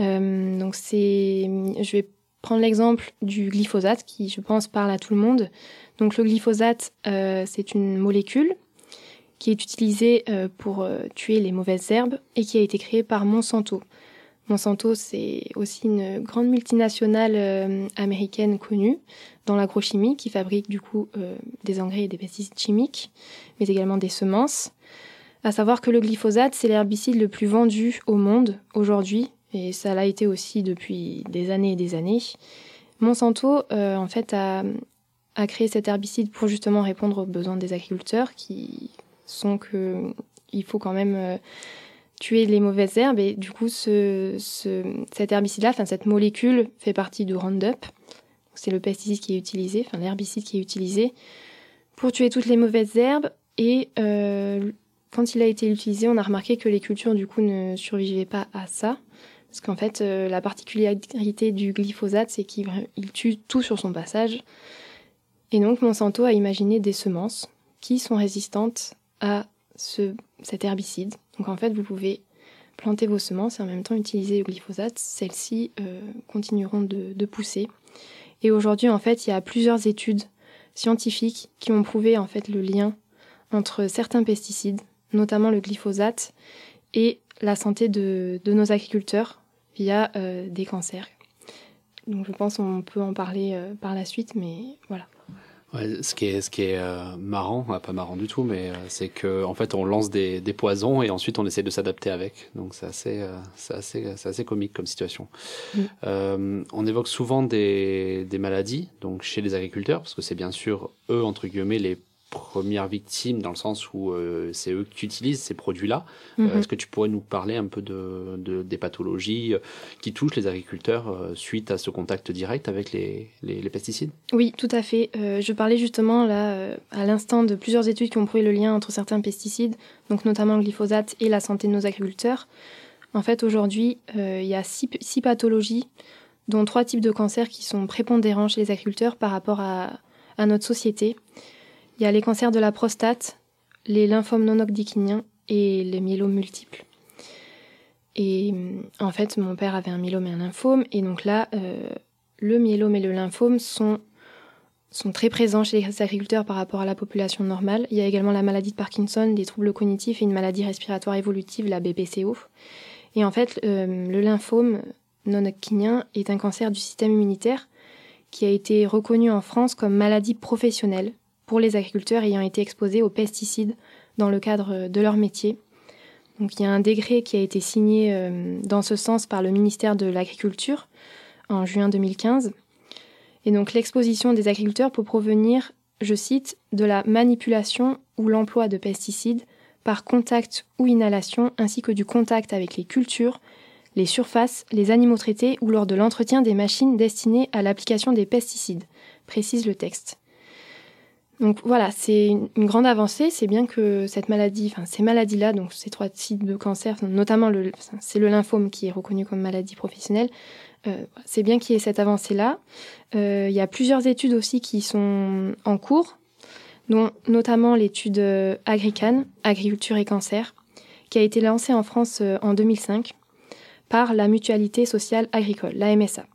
Speaker 3: Euh, donc c'est, je vais l'exemple du glyphosate qui, je pense, parle à tout le monde. Donc le glyphosate, euh, c'est une molécule qui est utilisée euh, pour euh, tuer les mauvaises herbes et qui a été créée par Monsanto. Monsanto, c'est aussi une grande multinationale américaine connue dans l'agrochimie qui fabrique du coup des engrais et des pesticides chimiques, mais également des semences. À savoir que le glyphosate, c'est l'herbicide le plus vendu au monde aujourd'hui, et ça l'a été aussi depuis des années et des années. Monsanto, euh, en fait, a, créé cet herbicide pour justement répondre aux besoins des agriculteurs qui sont que il faut quand même euh, tuer les mauvaises herbes et du coup ce, ce, cet herbicide-là, enfin cette molécule fait partie du Roundup. C'est le pesticide qui est utilisé, enfin l'herbicide qui est utilisé pour tuer toutes les mauvaises herbes et euh, quand il a été utilisé, on a remarqué que les cultures du coup ne survivaient pas à ça. Parce qu'en fait, euh, la particularité du glyphosate, c'est qu'il il tue tout sur son passage. Et donc, Monsanto a imaginé des semences qui sont résistantes à ce, cet herbicide. Donc, en fait, vous pouvez planter vos semences et en même temps utiliser le glyphosate. Celles-ci euh, continueront de, de pousser. Et aujourd'hui, en fait, il y a plusieurs études scientifiques qui ont prouvé en fait le lien entre certains pesticides, notamment le glyphosate, et la santé de, de nos agriculteurs via euh, des cancers. Donc je pense qu'on peut en parler euh, par la suite, mais voilà.
Speaker 2: Ouais, ce qui est, ce qui est euh, marrant, ah, pas marrant du tout, mais c'est que en fait on lance des, des poisons et ensuite on essaie de s'adapter avec. Donc c'est assez, c'est assez, c'est assez comique comme situation.
Speaker 3: Mm.
Speaker 2: On évoque souvent des, des maladies, donc chez les agriculteurs, parce que c'est bien sûr eux entre guillemets les premières victimes dans le sens où euh, c'est eux qui utilisent ces produits-là. Euh,
Speaker 3: Mhm.
Speaker 2: Est-ce que tu pourrais nous parler un peu de, de- des pathologies euh, qui touchent les agriculteurs euh, suite à ce contact direct avec les, les- les pesticides?
Speaker 3: Oui, tout à fait. Euh, je parlais justement là, à l'instant, de plusieurs études qui ont prouvé le lien entre certains pesticides, donc notamment le glyphosate et la santé de nos agriculteurs. En fait, aujourd'hui, il y a six, six pathologies, dont trois types de cancers qui sont prépondérants chez les agriculteurs par rapport à, à notre société. Il y a les cancers de la prostate, les lymphomes non hodgkiniens et les myélomes multiples. Et hum, en fait, mon père avait un myélome et un lymphome, et donc là, euh, le myélome et le lymphome sont, sont très présents chez les agriculteurs par rapport à la population normale. Il y a également la maladie de Parkinson, des troubles cognitifs et une maladie respiratoire évolutive, la BPCO. Et en fait, euh, le lymphome non hodgkinien est un cancer du système immunitaire qui a été reconnu en France comme maladie professionnelle pour les agriculteurs ayant été exposés aux pesticides dans le cadre de leur métier. Donc il y a un décret qui a été signé euh, dans ce sens par le ministère de l'Agriculture en juin 2015. Et donc l'exposition des agriculteurs peut provenir, je cite, de la manipulation ou l'emploi de pesticides par contact ou inhalation, ainsi que du contact avec les cultures, les surfaces, les animaux traités ou lors de l'entretien des machines destinées à l'application des pesticides, précise le texte. Donc voilà, c'est une, grande avancée. C'est bien que cette maladie, enfin ces maladies-là, donc ces trois types de cancer, notamment le, c'est le lymphome qui est reconnu comme maladie professionnelle. Euh, c'est bien qu'il y ait cette avancée-là. Euh, il y a plusieurs études aussi qui sont en cours, dont notamment l'étude euh, Agrican, Agriculture et Cancer, qui a été lancée en France en 2005 par la Mutualité sociale agricole, la MSA,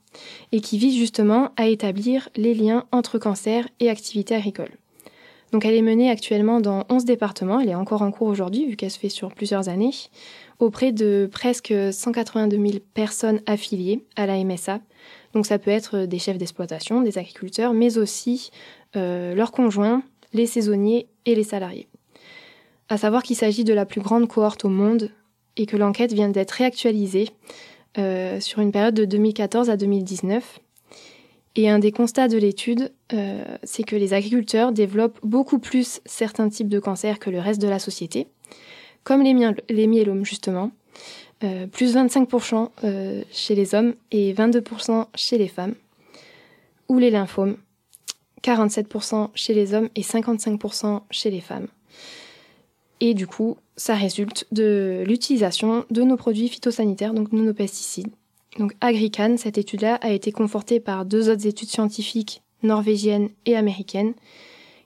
Speaker 3: et qui vise justement à établir les liens entre cancer et activité agricole. Donc elle est menée actuellement dans 11 départements, elle est encore en cours aujourd'hui vu qu'elle se fait sur plusieurs années, auprès de presque 182 000 personnes affiliées à la MSA. Donc ça peut être des chefs d'exploitation, des agriculteurs, mais aussi euh, leurs conjoints, les saisonniers et les salariés. À savoir qu'il s'agit de la plus grande cohorte au monde et que l'enquête vient d'être réactualisée euh, sur une période de 2014 à 2019. Et un des constats de l'étude, euh, c'est que les agriculteurs développent beaucoup plus certains types de cancers que le reste de la société, comme les, les myélomes justement, euh, plus 25% euh, chez les hommes et 22% chez les femmes, ou les lymphomes, 47% chez les hommes et 55% chez les femmes. Et du coup, ça résulte de l'utilisation de nos produits phytosanitaires, donc de nos pesticides. Donc Agrican, cette étude-là, a été confortée par deux autres études scientifiques norvégiennes et américaines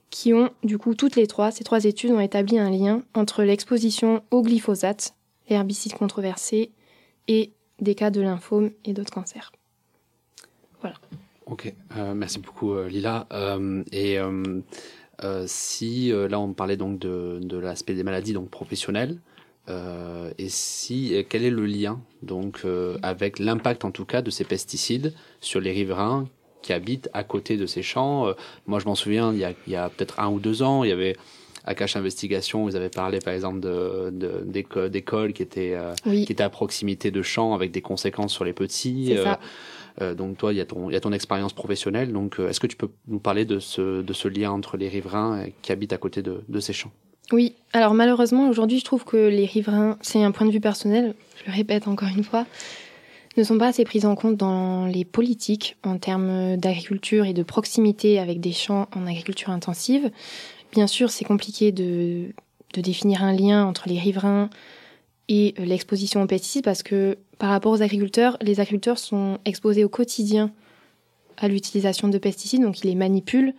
Speaker 3: qui ont, du coup, toutes les trois, ces trois études ont établi un lien entre l'exposition au glyphosate, l'herbicide controversé, et des cas de lymphome et d'autres cancers. Voilà.
Speaker 2: Ok, euh, merci beaucoup euh, Lila. Euh, et si là on parlait donc de, l'aspect des maladies donc professionnelles, euh, et si quel est le lien donc euh, avec l'impact en tout cas de ces pesticides sur les riverains qui habitent à côté de ces champs? Euh, Moi, je m'en souviens, il y a, il y a peut-être un ou deux ans, il y avait à Cache Investigation, vous avez parlé par exemple de, de, d'écoles qui étaient
Speaker 3: oui.
Speaker 2: qui étaient à proximité de champs avec des conséquences sur les petits. Euh, donc toi, il y a ton, il y a ton expérience professionnelle. Donc, euh, est-ce que tu peux nous parler de ce, de ce lien entre les riverains qui habitent à côté de, de ces champs?
Speaker 3: Oui. Alors malheureusement, aujourd'hui, je trouve que les riverains, c'est un point de vue personnel, je le répète encore une fois, ne sont pas assez pris en compte dans les politiques en termes d'agriculture et de proximité avec des champs en agriculture intensive. Bien sûr, c'est compliqué de, de définir un lien entre les riverains et l'exposition aux pesticides parce que par rapport aux agriculteurs, les agriculteurs sont exposés au quotidien à l'utilisation de pesticides, donc ils les manipulent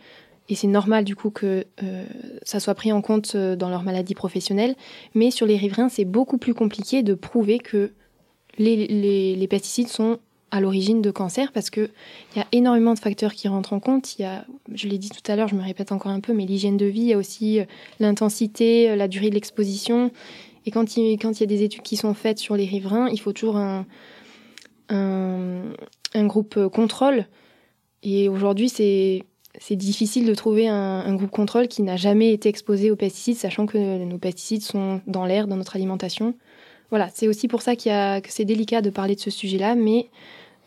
Speaker 3: et c'est normal du coup que euh, ça soit pris en compte dans leur maladie professionnelle. Mais sur les riverains, c'est beaucoup plus compliqué de prouver que les, pesticides sont à l'origine de cancer parce que il y a énormément de facteurs qui rentrent en compte. Il y a, je l'ai dit tout à l'heure, je me répète encore un peu, mais l'hygiène de vie, il y a aussi l'intensité, la durée de l'exposition. Et quand il, y a des études qui sont faites sur les riverains, il faut toujours un groupe contrôle. Et aujourd'hui, c'est c'est difficile de trouver un, un, groupe contrôle qui n'a jamais été exposé aux pesticides, sachant que nos pesticides sont dans l'air, dans notre alimentation. Voilà, c'est aussi pour ça y a, que c'est délicat de parler de ce sujet-là, mais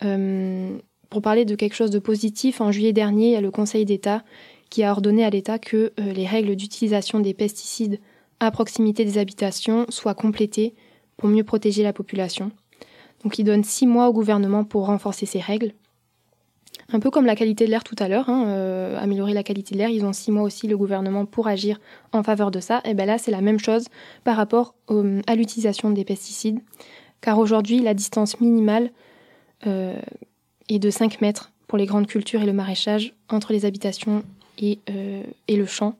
Speaker 3: euh, pour parler de quelque chose de positif, en juillet dernier, il y a le Conseil d'État qui a ordonné à l'État que euh, les règles d'utilisation des pesticides à proximité des habitations soient complétées pour mieux protéger la population. Donc il donne six mois au gouvernement pour renforcer ces règles. Un peu comme la qualité de l'air tout à l'heure, hein, euh, améliorer la qualité de l'air, ils ont six mois aussi le gouvernement pour agir en faveur de ça. Et bien là, c'est la même chose par rapport au- à l'utilisation des pesticides, car aujourd'hui, la distance minimale euh, est de 5 mètres pour les grandes cultures et le maraîchage entre les habitations et, euh, le champ.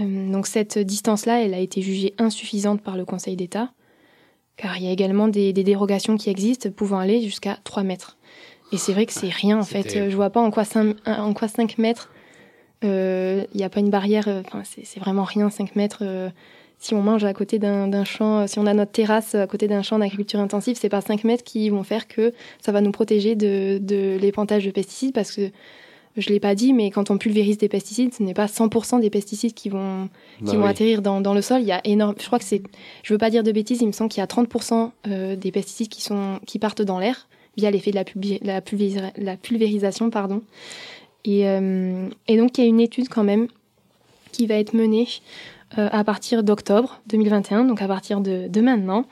Speaker 3: Euh, donc cette distance-là, elle a été jugée insuffisante par le Conseil d'État, car il y a également des, des dérogations qui existent pouvant aller jusqu'à 3 mètres. Et c'est vrai que c'est rien en fait. Euh, Je vois pas en quoi 5, en quoi 5 mètres, euh, il n'y a pas une barrière, euh, enfin, c'est vraiment rien 5 mètres. euh, si on mange à côté d'un champ, euh, si on a notre terrasse à côté d'un champ d'agriculture intensive, c'est pas 5 mètres qui vont faire que ça va nous protéger de, de l'épandage de pesticides parce que je l'ai pas dit, mais quand on pulvérise des pesticides, ce n'est pas 100% des pesticides qui vont,
Speaker 2: Bah
Speaker 3: qui vont
Speaker 2: oui.
Speaker 3: atterrir dans, dans le sol. Il y a énorme, je crois que c'est, je veux pas dire de bêtises, il me semble qu'il y a 30% euh, des pesticides qui sont, qui partent dans l'air via l'effet de la, pulvérisation, pardon. Et, euh, et donc il y a une étude quand même qui va être menée euh, à partir d'octobre 2021, donc à partir de, maintenant,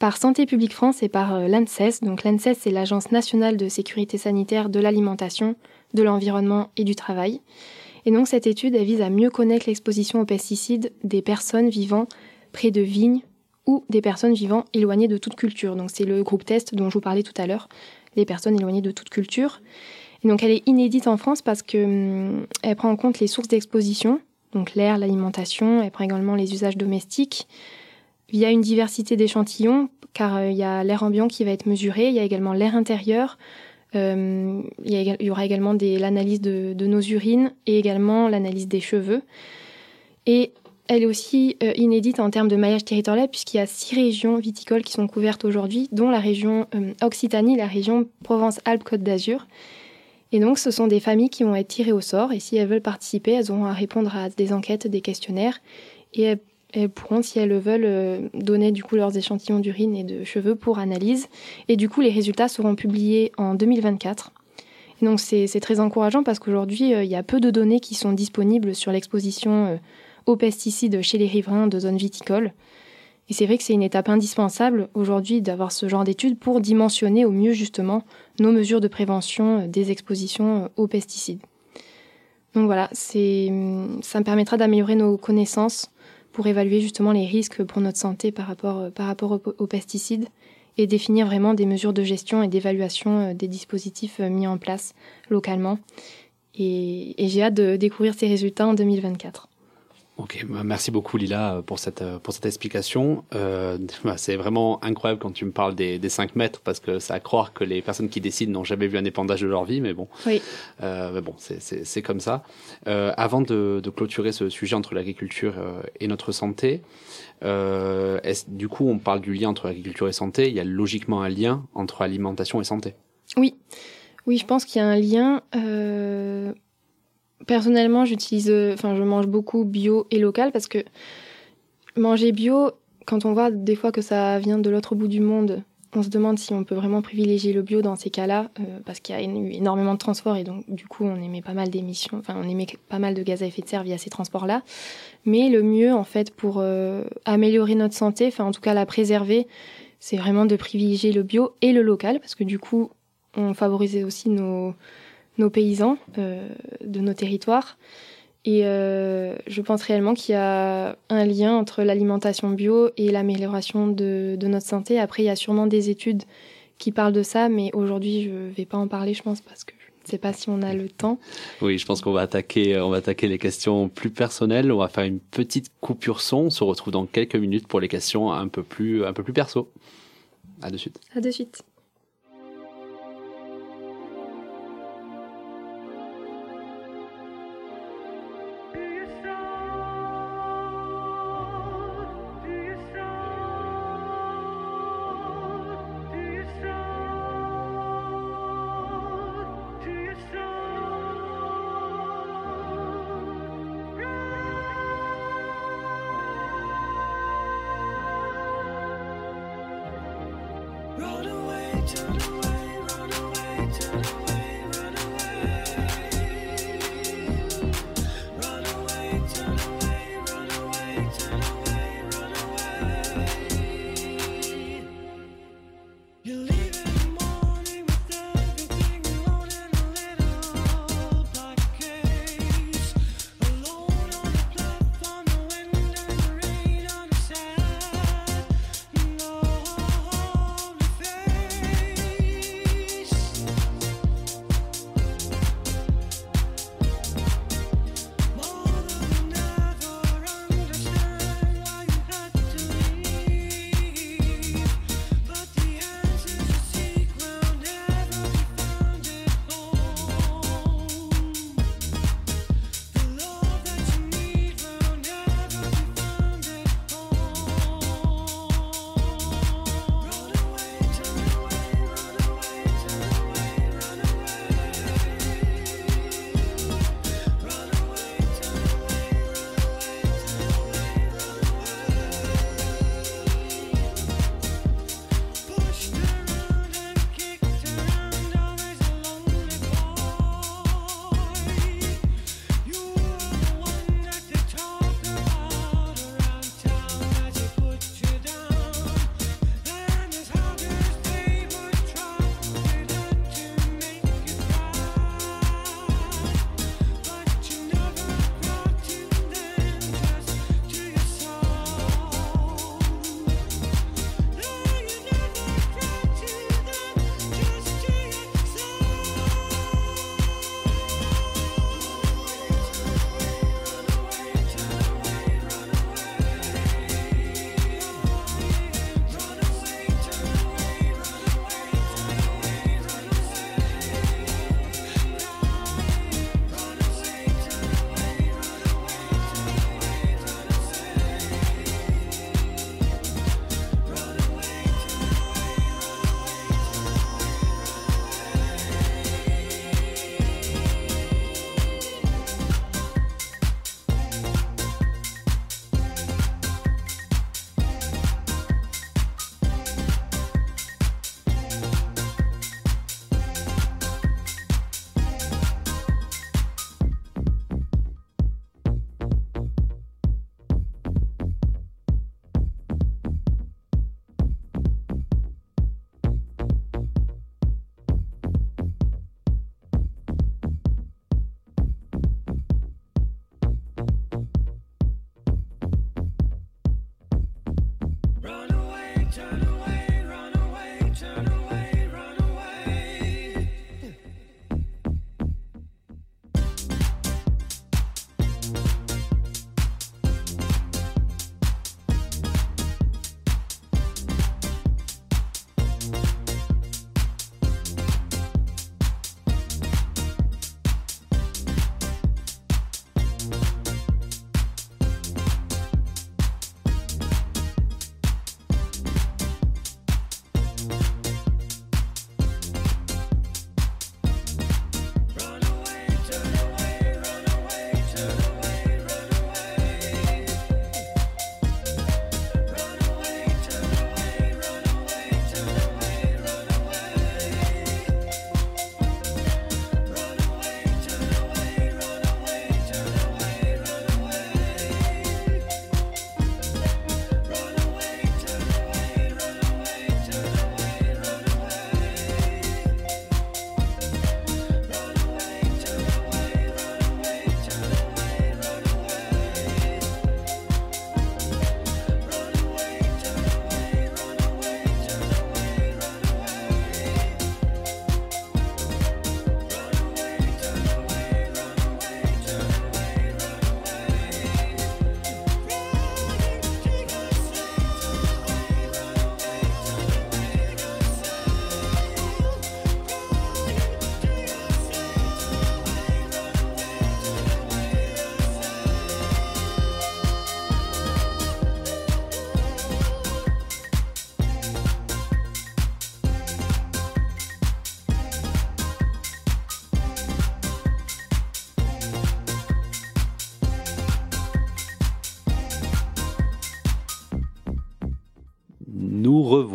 Speaker 3: par Santé publique France et par euh, l'ANSES. Donc l'ANSES, c'est l'Agence nationale de sécurité sanitaire de l'alimentation, de l'environnement et du travail. Et donc cette étude, vise à mieux connaître l'exposition aux pesticides des personnes vivant près de vignes des personnes vivant éloignées de toute culture. Donc c'est le groupe test dont je vous parlais tout à l'heure, les personnes éloignées de toute culture. Et donc elle est inédite en France parce que hum, elle prend en compte les sources d'exposition, donc l'air, l'alimentation, elle prend également les usages domestiques. Il y a une diversité d'échantillons car euh, il y a l'air ambiant qui va être mesuré, il y a également l'air intérieur, euh, il, y aura également l'analyse de, de nos urines et également l'analyse des cheveux. Et elle est aussi euh, inédite en termes de maillage territorial puisqu'il y a six régions viticoles qui sont couvertes aujourd'hui, dont la région euh, Occitanie, la région Provence-Alpes-Côte d'Azur. Et donc, ce sont des familles qui vont être tirées au sort. Et si elles veulent participer, elles auront à répondre à des enquêtes, des questionnaires. Et elles, pourront, si elles le veulent, euh, donner du coup leurs échantillons d'urine et de cheveux pour analyse. Et du coup, les résultats seront publiés en 2024. Et donc, c'est très encourageant parce qu'aujourd'hui, il y a peu de données qui sont disponibles sur l'exposition aux pesticides chez les riverains de zones viticoles. Et c'est vrai que c'est une étape indispensable aujourd'hui d'avoir ce genre d'études pour dimensionner au mieux justement nos mesures de prévention euh, des expositions euh, aux pesticides. Donc voilà, c'est, hum, ça me permettra d'améliorer nos connaissances pour évaluer justement les risques pour notre santé par rapport, euh, par rapport aux, pesticides et définir vraiment des mesures de gestion et d'évaluation des dispositifs mis en place localement. Et j'ai hâte de découvrir ces résultats en 2024.
Speaker 2: Ok, bah, merci beaucoup Lila pour cette, euh, pour cette explication. Euh, bah, c'est vraiment incroyable quand tu me parles des, des 5 mètres parce que ça à croire que les personnes qui décident n'ont jamais vu un épandage de leur vie, mais bon,
Speaker 3: Oui.
Speaker 2: euh, mais bon c'est- c'est c'est comme ça. Euh, avant de, de clôturer ce sujet entre l'agriculture euh, et notre santé, euh, est-ce- du coup on parle du lien entre agriculture et santé, il y a logiquement un lien entre alimentation et santé?
Speaker 3: Oui, oui, je pense qu'il y a un lien. Personnellement, j'utilise, euh, enfin, je mange beaucoup bio et local parce que manger bio, quand on voit des fois que ça vient de l'autre bout du monde, on se demande si on peut vraiment privilégier le bio dans ces cas-là, euh, parce qu'il y a eu énormément de transports et donc du coup on émet pas mal d'émissions, enfin on émet pas mal de gaz à effet de serre via ces transports-là. Mais le mieux en fait pour euh, améliorer notre santé, enfin en tout cas la préserver, c'est vraiment de privilégier le bio et le local, parce que du coup on favorisait aussi nos, nos paysans euh, de nos territoires. Et euh, je pense réellement qu'il y a un lien entre l'alimentation bio et l'amélioration de, de notre santé. Après, il y a sûrement des études qui parlent de ça, mais aujourd'hui, je ne vais pas en parler, je pense, parce que je ne sais pas si on a le temps.
Speaker 2: Oui, je pense qu'on va attaquer, on va attaquer les questions plus personnelles. On va faire une petite coupure son. On se retrouve dans quelques minutes pour les questions un peu plus, un peu plus perso. À de suite.
Speaker 3: À de suite.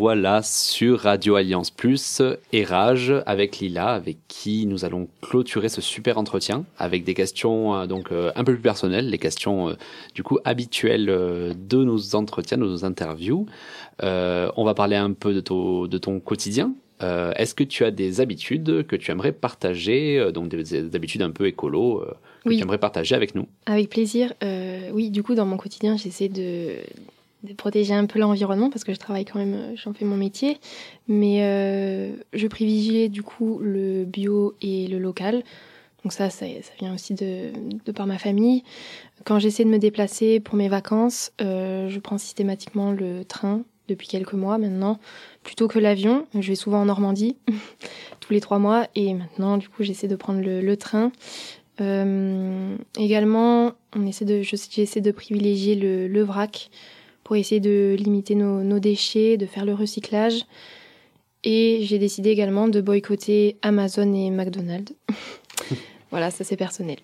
Speaker 2: Revoilà sur Radio Alliance Plus et Rage avec Lila, avec qui nous allons clôturer ce super entretien avec des questions euh, donc euh, un peu plus personnelles, les questions euh, du coup habituelles de nos entretiens, de nos interviews. Euh, on va parler un peu de, ton- de ton quotidien. Euh, Est-ce que tu as des habitudes que tu aimerais partager, donc des, des habitudes un peu écolo que
Speaker 3: Oui.
Speaker 2: tu aimerais partager avec nous?
Speaker 3: Avec plaisir. Euh, oui, du coup, dans mon quotidien, j'essaie de, de protéger un peu l'environnement parce que je travaille quand même, euh, j'en fais mon métier. Mais euh, je privilégie du coup le bio et le local. Donc ça, ça, vient aussi de, par ma famille. Quand j'essaie de me déplacer pour mes vacances, euh, je prends systématiquement le train depuis quelques mois maintenant, plutôt que l'avion. Je vais souvent en Normandie tous les trois mois et maintenant, du coup, j'essaie de prendre le, train. Également, on essaie de, je- j'essaie de privilégier le, le vrac pour essayer de limiter nos, déchets, de faire le recyclage. Et j'ai décidé également de boycotter Amazon et McDonald's. voilà, ça c'est personnel.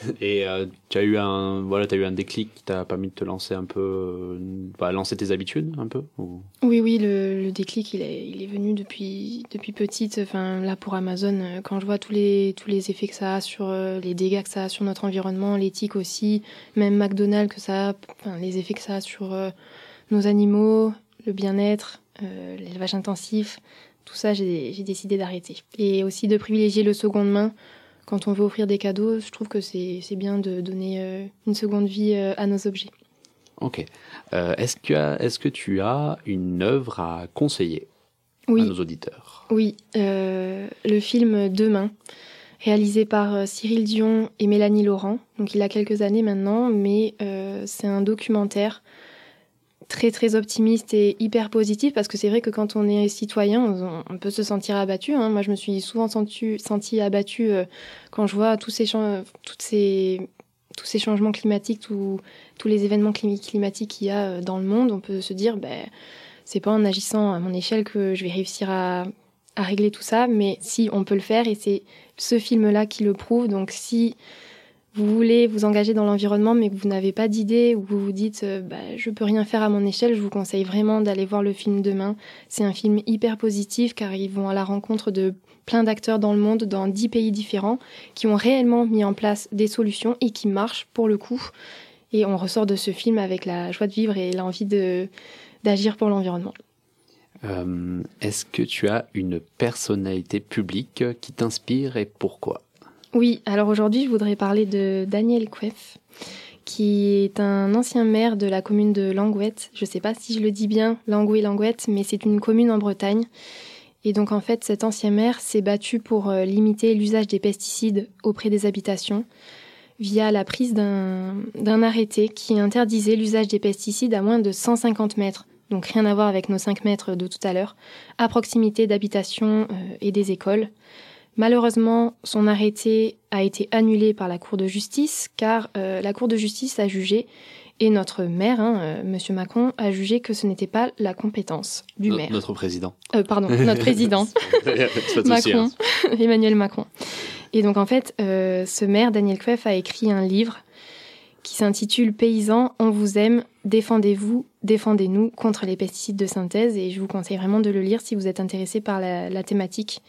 Speaker 2: Et euh, tu as eu un voilà, as eu un déclic qui t'a permis de te lancer un peu, euh, bah, lancer tes habitudes un peu ou-
Speaker 3: Oui, oui, le, déclic, il est, il est venu depuis, depuis petite. Enfin, là, pour Amazon, euh, quand je vois tous les, tous les effets que ça a sur les dégâts que ça a sur notre environnement, l'éthique aussi, même McDonald's, que ça a, les effets que ça a sur nos animaux, le bien-être, l'élevage intensif, tout ça, j'ai décidé d'arrêter. Et aussi de privilégier le seconde main. Quand on veut offrir des cadeaux, je trouve que c'est bien de donner euh, une seconde vie euh, à nos objets.
Speaker 2: Ok. Euh, est-ce que est-ce que tu as une œuvre à conseiller
Speaker 3: Oui.
Speaker 2: à nos auditeurs?
Speaker 3: Oui, euh, le film Demain, réalisé par Cyril Dion et Mélanie Laurent. Donc il a quelques années maintenant, mais euh, c'est un documentaire très très optimiste et hyper positif parce que c'est vrai que quand on est citoyen, on, peut se sentir abattu. hein. Moi, je me suis souvent senti, senti abattue euh, quand je vois tous ces, toutes ces, tous ces changements climatiques, tous tous les événements clim- climatiques qu'il y a euh, dans le monde. On peut se dire, ben, c'est pas en agissant à mon échelle que je vais réussir à, à régler tout ça, mais si on peut le faire et c'est ce film-là qui le prouve. Donc si vous voulez vous engager dans l'environnement mais que vous n'avez pas d'idée ou vous vous dites euh, bah, je peux rien faire à mon échelle, je vous conseille vraiment d'aller voir le film demain. C'est un film hyper positif car ils vont à la rencontre de plein d'acteurs dans le monde, dans dix pays différents, qui ont réellement mis en place des solutions et qui marchent pour le coup. Et on ressort de ce film avec la joie de vivre et l'envie d'agir pour l'environnement.
Speaker 2: Euh, Est-ce que tu as une personnalité publique qui t'inspire et pourquoi?
Speaker 3: Oui, alors aujourd'hui, je voudrais parler de Daniel Queff, qui est un ancien maire de la commune de Langouette. Je ne sais pas si je le dis bien, Langouet-Langouette, mais c'est une commune en Bretagne. Et donc, en fait, cet ancien maire s'est battu pour euh, limiter l'usage des pesticides auprès des habitations via la prise d'un d'un arrêté qui interdisait l'usage des pesticides à moins de 150 mètres, donc rien à voir avec nos 5 mètres de tout à l'heure, à proximité d'habitations euh, et des écoles. Malheureusement, son arrêté a été annulé par la Cour de justice car euh, la Cour de justice a jugé, et notre maire, hein, euh, Monsieur Macron, a jugé que ce n'était pas la compétence du
Speaker 2: No-
Speaker 3: maire.
Speaker 2: Notre président.
Speaker 3: Euh, pardon, notre président.
Speaker 2: Souci,
Speaker 3: Macron,
Speaker 2: hein.
Speaker 3: Emmanuel Macron. Et donc en fait, ce maire, Daniel Queff, a écrit un livre qui s'intitule Paysans, on vous aime, défendez-vous, défendez-nous contre les pesticides de synthèse. Et je vous conseille vraiment de le lire si vous êtes intéressé par la, la thématique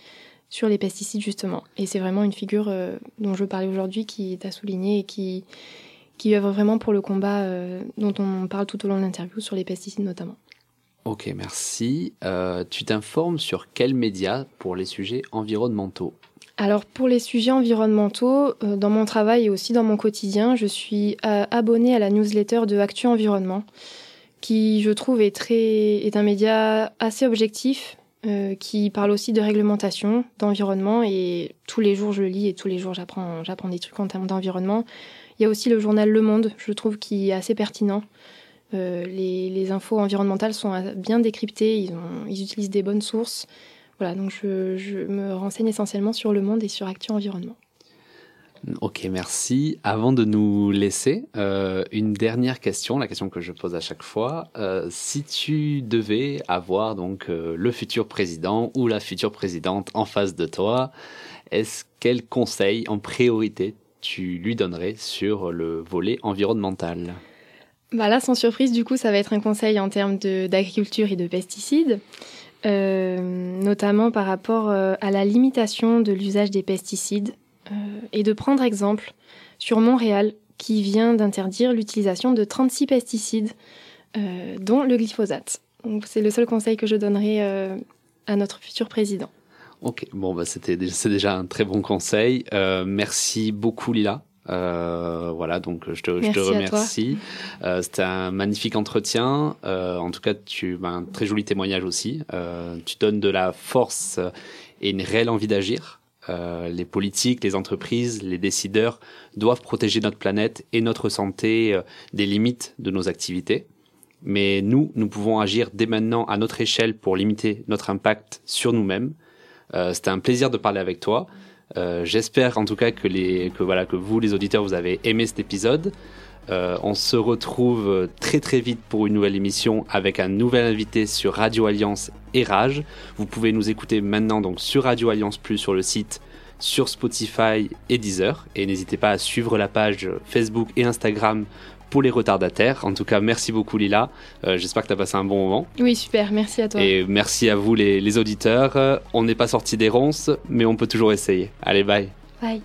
Speaker 3: sur les pesticides justement. Et c'est vraiment une figure euh, dont je veux parler aujourd'hui qui est à souligner et qui, qui œuvre vraiment pour le combat euh, dont on parle tout au long de l'interview sur les pesticides notamment.
Speaker 2: Ok, merci. Euh, tu t'informes sur quels médias pour les sujets environnementaux?
Speaker 3: Alors pour les sujets environnementaux, dans mon travail et aussi dans mon quotidien, je suis abonnée à la newsletter de Actu Environnement, qui je trouve est, très, est un média assez objectif, euh, qui parle aussi de réglementation, d'environnement, et tous les jours je lis et tous les jours j'apprends, j'apprends des trucs en termes d'environnement. Il y a aussi le journal Le Monde, je trouve, qui est assez pertinent. Euh, les, les infos environnementales sont bien décryptées, ils, ont, ils utilisent des bonnes sources. Voilà, donc je, je me renseigne essentiellement sur Le Monde et sur Actu Environnement.
Speaker 2: Ok, merci. Avant de nous laisser, euh, une dernière question, la question que je pose à chaque fois. Euh, si tu devais avoir donc euh, le futur président ou la future présidente en face de toi, est-ce quel conseil en priorité tu lui donnerais sur le volet environnemental?
Speaker 3: Bah là, sans surprise, du coup, ça va être un conseil en termes d'agriculture et de pesticides, notamment par rapport à la limitation de l'usage des pesticides et de prendre exemple sur Montréal qui vient d'interdire l'utilisation de 36 pesticides, euh, dont le glyphosate. C'est le seul conseil que je donnerai euh, à notre futur président.
Speaker 2: Ok, bon, bah, c'était c'est déjà un très bon conseil. Euh, merci beaucoup, Lila. Euh, voilà, donc je te, je te remercie. Euh, C'était un magnifique entretien. Euh, en tout cas, tu bah, un très joli témoignage aussi. Euh, tu donnes de la force et une réelle envie d'agir. Euh, les politiques, les entreprises, les décideurs doivent protéger notre planète et notre santé euh, des limites de nos activités. Mais nous, nous pouvons agir dès maintenant à notre échelle pour limiter notre impact sur nous-mêmes. Euh, C'était un plaisir de parler avec toi. J'espère en tout cas que, les, que, voilà, que vous, les auditeurs, vous avez aimé cet épisode. Euh, on se retrouve très très vite pour une nouvelle émission avec un nouvel invité sur Radio Alliance et Rage. Vous pouvez nous écouter maintenant donc sur Radio Alliance Plus sur le site, sur Spotify et Deezer. Et n'hésitez pas à suivre la page Facebook et Instagram pour les retardataires. En tout cas, merci beaucoup Lila. Euh, J'espère que tu as passé un bon moment.
Speaker 3: Oui, super, merci à toi.
Speaker 2: Et merci à vous les, les auditeurs. Euh, On n'est pas sorti des ronces, mais on peut toujours essayer. Allez, bye.
Speaker 3: Bye.